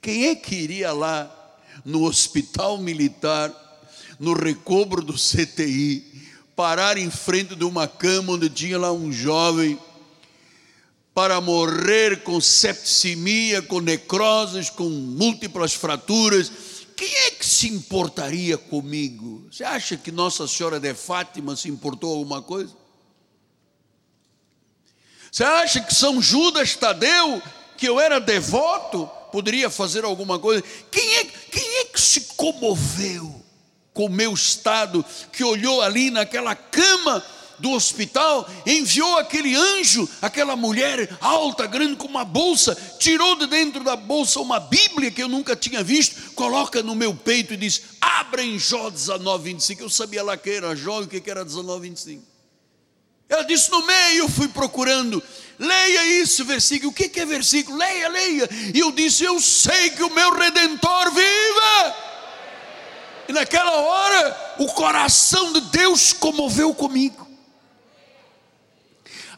quem é que iria lá no hospital militar, no recobro do CTI, parar em frente de uma cama onde tinha lá um jovem para morrer com septicemia, com necroses, com múltiplas fraturas? Quem é que se importaria comigo? Você acha que Nossa Senhora de Fátima se importou alguma coisa? Você acha que São Judas Tadeu, que eu era devoto, poderia fazer alguma coisa. Quem é, quem é que se comoveu com o meu estado, que olhou ali naquela cama do hospital, enviou aquele anjo, aquela mulher alta, grande com uma bolsa, tirou de dentro da bolsa uma Bíblia que eu nunca tinha visto, coloca no meu peito e diz: abra em Jó 19, 25. Eu sabia lá que era Jó e o que era 19, 25. Ela disse: no meio, fui procurando leia isso, versículo. O que é versículo? Leia, leia. E eu disse: Eu sei que o meu redentor vive. E naquela hora, o coração de Deus comoveu comigo.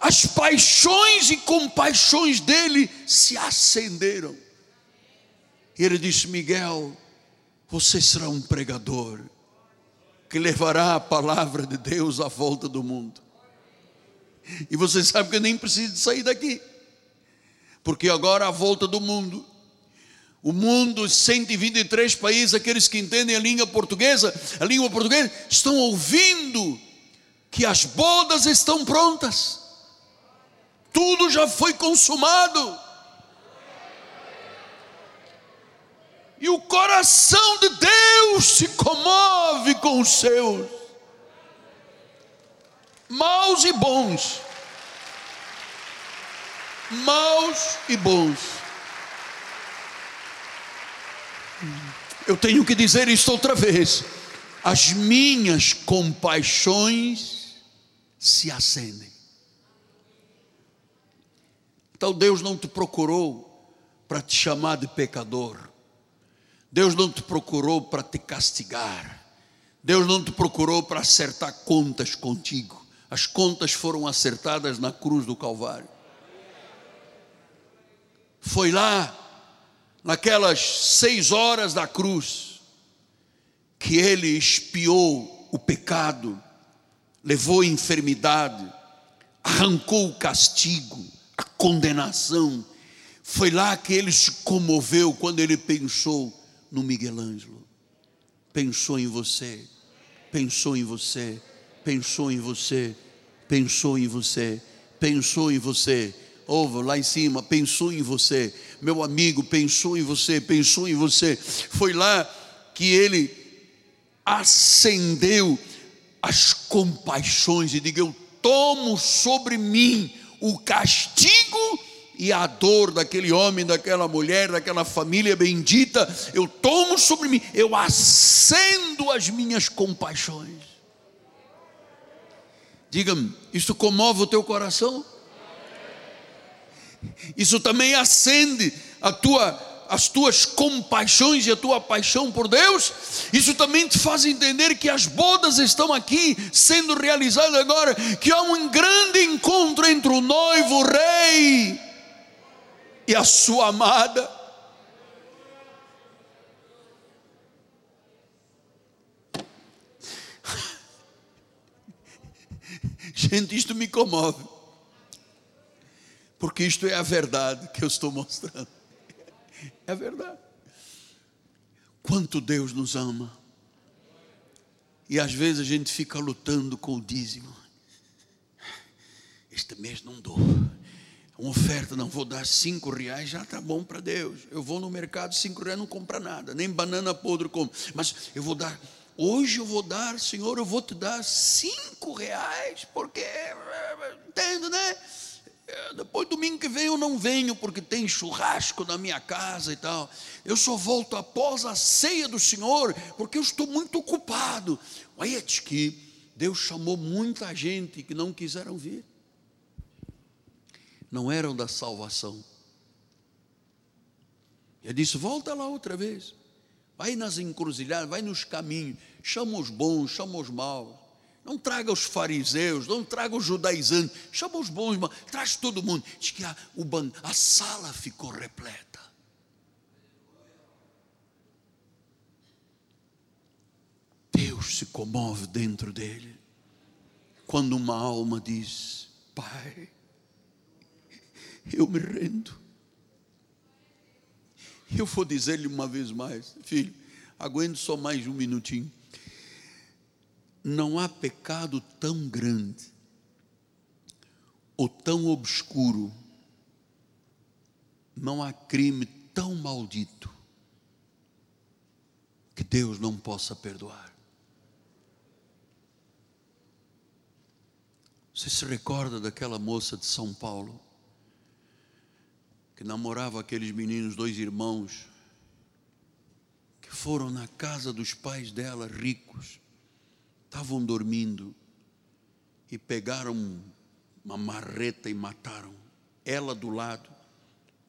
As paixões e compaixões dele se acenderam. E ele disse: Miguel, você será um pregador que levará a palavra de Deus à volta do mundo. E você sabe que eu nem preciso sair daqui. Porque agora a volta do mundo, o mundo, 123 países, aqueles que entendem a língua portuguesa, a língua portuguesa, estão ouvindo que as bodas estão prontas. Tudo já foi consumado. E o coração de Deus se comove com os seus maus e bons. Maus e bons. Eu tenho que dizer isto outra vez. As minhas compaixões se acendem. Então Deus não te procurou para te chamar de pecador. Deus não te procurou para te castigar. Deus não te procurou para acertar contas contigo. As contas foram acertadas na cruz do Calvário. Foi lá, naquelas seis horas da cruz, que ele espiou o pecado, levou a enfermidade, arrancou o castigo, a condenação. Foi lá que ele se comoveu quando ele pensou no Miguel Ângelo. Pensou em você, pensou em você pensou em você, pensou em você, pensou em você. Ouve lá em cima, pensou em você, meu amigo, pensou em você, pensou em você. Foi lá que ele acendeu as compaixões e diga: Eu tomo sobre mim o castigo e a dor daquele homem, daquela mulher, daquela família bendita. Eu tomo sobre mim, eu acendo as minhas compaixões. Diga-me, isso comove o teu coração? Isso também acende a tua as tuas compaixões e a tua paixão por Deus, isso também te faz entender que as bodas estão aqui sendo realizadas agora, que há um grande encontro entre o noivo, o rei e a sua amada. Gente, isto me comove, porque isto é a verdade que eu estou mostrando. É verdade. Quanto Deus nos ama. E às vezes a gente fica lutando com o dízimo. Este mês não dou. Uma oferta, não vou dar cinco reais, já está bom para Deus. Eu vou no mercado, cinco reais não compra nada, nem banana podre como. Mas eu vou dar, hoje eu vou dar, Senhor, eu vou te dar cinco reais, porque, entendo, né? É, depois domingo que vem eu não venho porque tem churrasco na minha casa e tal. Eu só volto após a ceia do Senhor porque eu estou muito ocupado. Olha que Deus chamou muita gente que não quiseram vir. Não eram da salvação. Ele disse: volta lá outra vez. Vai nas encruzilhadas, vai nos caminhos. Chama os bons, chama os maus. Não traga os fariseus, não traga os judaizantes, chama os bons, traz todo mundo. Diz que a, o a sala ficou repleta. Deus se comove dentro dele. Quando uma alma diz: Pai, eu me rendo. Eu vou dizer-lhe uma vez mais, filho, aguente só mais um minutinho não há pecado tão grande ou tão obscuro, não há crime tão maldito que Deus não possa perdoar. Você se recorda daquela moça de São Paulo que namorava aqueles meninos, dois irmãos, que foram na casa dos pais dela, ricos, estavam dormindo e pegaram uma marreta e mataram. Ela do lado,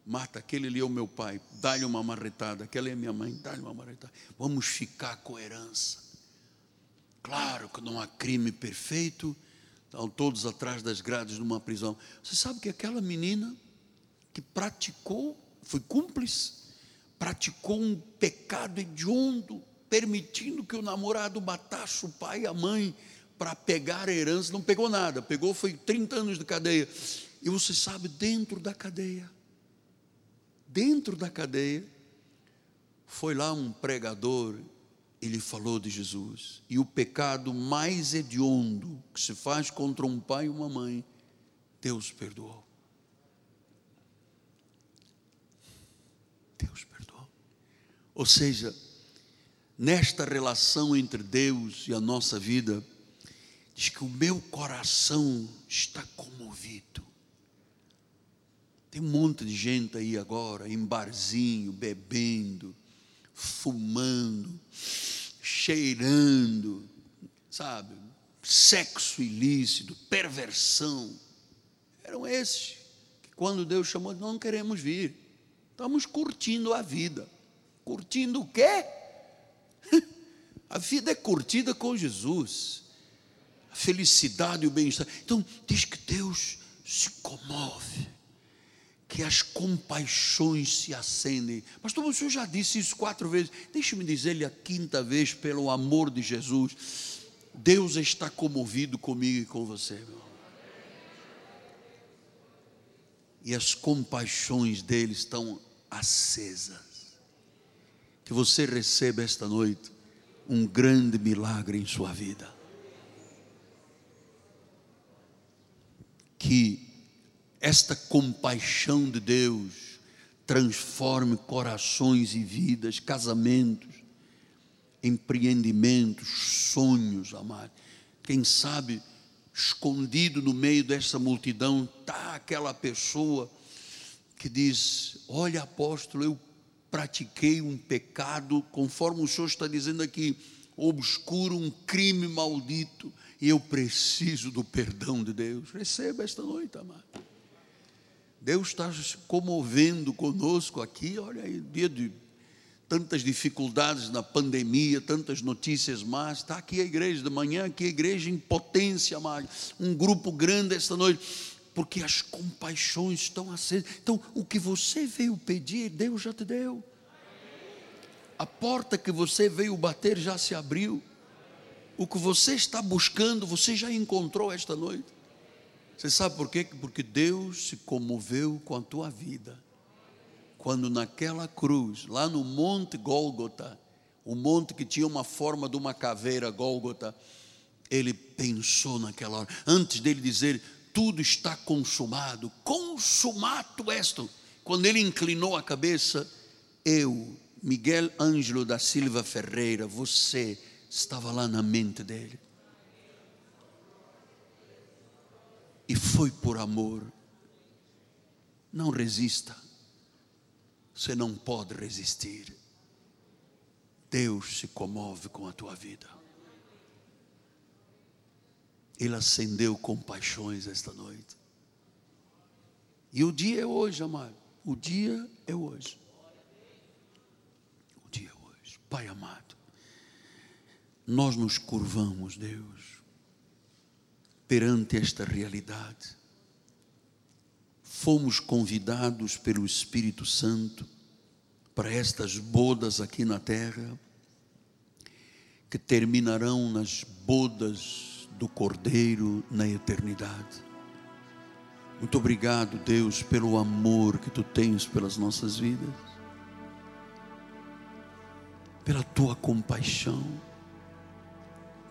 mata, aquele ali é o meu pai, dá-lhe uma marretada, aquela é minha mãe, dá-lhe uma marretada. Vamos ficar com a herança. Claro que não há crime perfeito, estão todos atrás das grades de uma prisão. Você sabe que aquela menina que praticou, foi cúmplice, praticou um pecado hediondo, permitindo que o namorado matasse o pai e a mãe para pegar a herança, não pegou nada, pegou foi 30 anos de cadeia. E você sabe, dentro da cadeia, dentro da cadeia, foi lá um pregador, ele falou de Jesus. E o pecado mais hediondo que se faz contra um pai e uma mãe, Deus perdoou. Deus perdoou. Ou seja, nesta relação entre Deus e a nossa vida, diz que o meu coração está comovido. Tem um monte de gente aí agora, em barzinho, bebendo, fumando, cheirando, sabe? Sexo ilícito, perversão. Eram esses que, quando Deus chamou, não queremos vir. Estamos curtindo a vida. Curtindo o quê? A vida é curtida com Jesus. A felicidade e o bem-estar. Então, diz que Deus se comove, que as compaixões se acendem. Pastor, o senhor já disse isso quatro vezes. Deixe-me dizer-lhe a quinta vez, pelo amor de Jesus. Deus está comovido comigo e com você, meu. E as compaixões dele estão acesas. Que você receba esta noite um grande milagre em sua vida. Que esta compaixão de Deus transforme corações e vidas, casamentos, empreendimentos, sonhos, amado. Quem sabe, escondido no meio dessa multidão, está aquela pessoa que diz: Olha, apóstolo, eu pratiquei um pecado, conforme o Senhor está dizendo aqui, obscuro, um crime maldito, e eu preciso do perdão de Deus. Receba esta noite, amado. Deus está se comovendo conosco aqui. Olha aí, dia de tantas dificuldades na pandemia, tantas notícias más. Está aqui a igreja de manhã, aqui a igreja em potência, amado. Um grupo grande esta noite, porque as compaixões estão acesas. Então, o que você veio pedir, Deus já te deu. A porta que você veio bater já se abriu. O que você está buscando, você já encontrou esta noite. Você sabe por quê? Porque Deus se comoveu com a tua vida quando naquela cruz, lá no Monte Gólgota, o monte que tinha uma forma de uma caveira, Gólgota, ele pensou naquela hora, antes dele dizer, tudo está consumado, consumado esto. Quando ele inclinou a cabeça, eu, Miguel Ângelo da Silva Ferreira, você estava lá na mente dele. E foi por amor. Não resista você não pode resistir. Deus se comove com a tua vida. Ele acendeu compaixões esta noite. E o dia é hoje, amado. O dia é hoje. O dia é hoje. Pai amado, nós nos curvamos, Deus, perante esta realidade fomos convidados pelo Espírito Santo para estas bodas aqui na terra, que terminarão nas bodas do Cordeiro na eternidade. Muito obrigado, Deus, pelo amor que tu tens pelas nossas vidas, pela tua compaixão,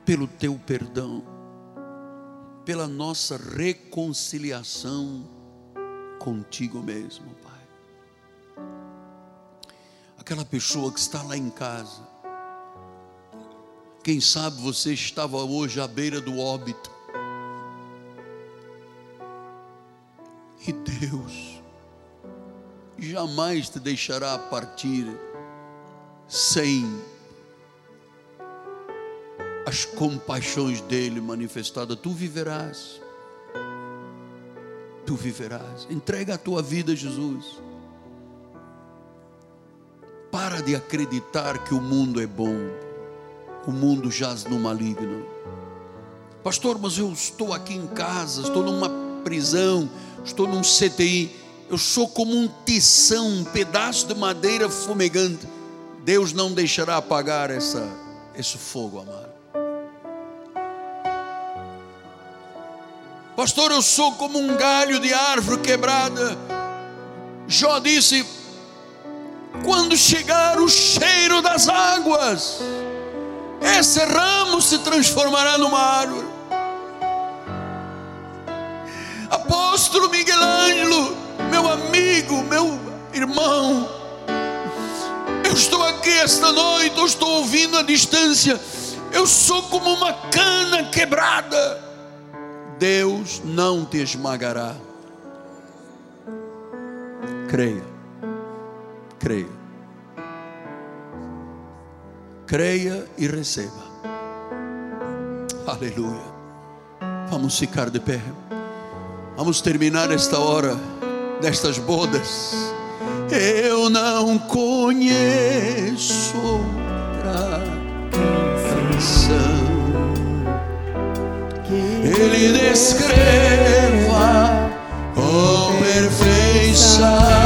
pelo teu perdão, pela nossa reconciliação contigo mesmo, Pai. Aquela pessoa que está lá em casa, quem sabe você estava hoje à beira do óbito, e Deus jamais te deixará partir sem as compaixões dele manifestadas, tu viverás tu viverás. Entrega a tua vida Jesus. Para de acreditar que o mundo é bom. O mundo jaz no maligno. Pastor, mas eu estou aqui em casa, estou numa prisão, estou num CTI. Eu sou como um tição, um pedaço de madeira fumegante. Deus não deixará apagar essa, esse fogo, amado. Pastor, eu sou como um galho de árvore quebrada. Jó disse: quando chegar o cheiro das águas, esse ramo se transformará numa árvore. Apóstolo Miguel Ângelo, meu amigo, meu irmão, eu estou aqui esta noite, eu estou ouvindo a distância, eu sou como uma cana quebrada Deus não te esmagará. Creia, creia, creia e receba. Aleluia. Vamos ficar de pé. Vamos terminar esta hora destas bodas. Eu não conheço outra canção ele descreva com perfeição.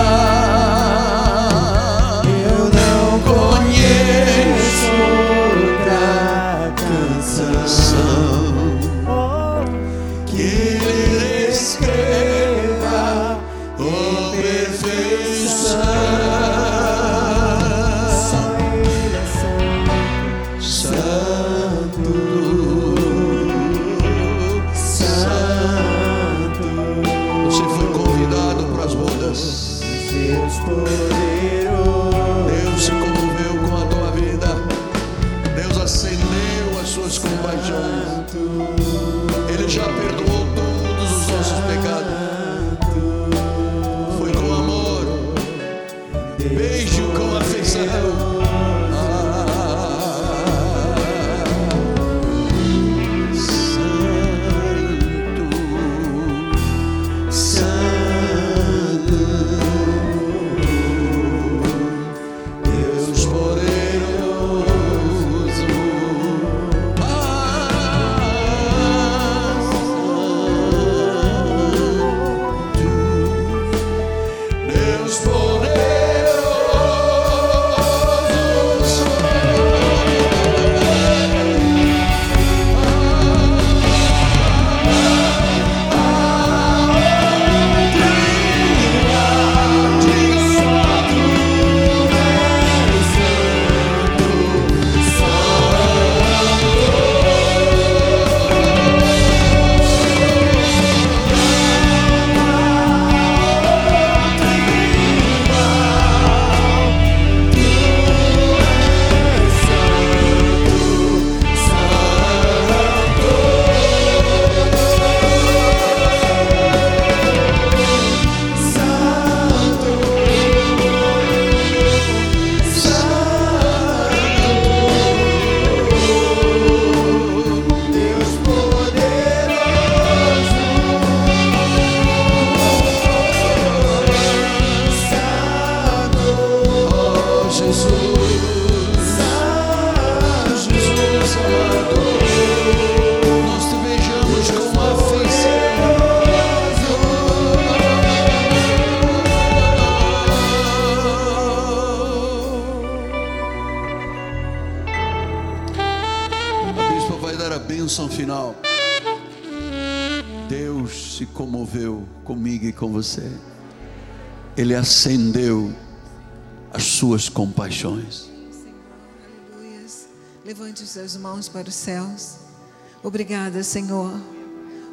Ele acendeu as suas compaixões. Levante os seus mãos para os céus. Obrigada, Senhor.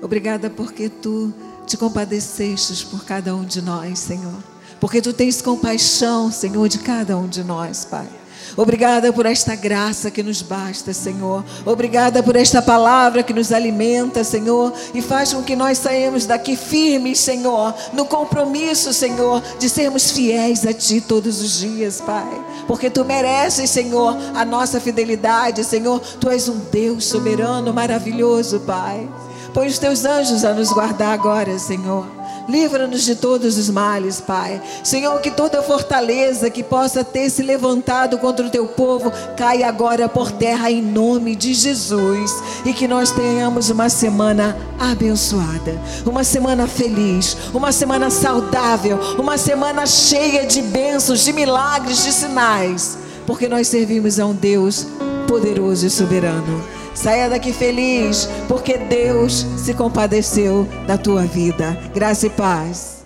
Obrigada porque tu te compadecestes por cada um de nós, Senhor. Porque tu tens compaixão, Senhor, de cada um de nós, Pai. Obrigada por esta graça que nos basta, Senhor. Obrigada por esta palavra que nos alimenta, Senhor, e faz com que nós saímos daqui firmes, Senhor, no compromisso, Senhor, de sermos fiéis a Ti todos os dias, Pai. Porque Tu mereces, Senhor, a nossa fidelidade, Senhor. Tu és um Deus soberano, maravilhoso, Pai. Põe os Teus anjos a nos guardar agora, Senhor. Livra-nos de todos os males, Pai. Senhor, que toda fortaleza que possa ter se levantado contra o teu povo caia agora por terra em nome de Jesus. E que nós tenhamos uma semana abençoada, uma semana feliz, uma semana saudável, uma semana cheia de bênçãos, de milagres, de sinais. Porque nós servimos a um Deus poderoso e soberano. Saia daqui feliz, porque Deus se compadeceu da tua vida. Graça e paz.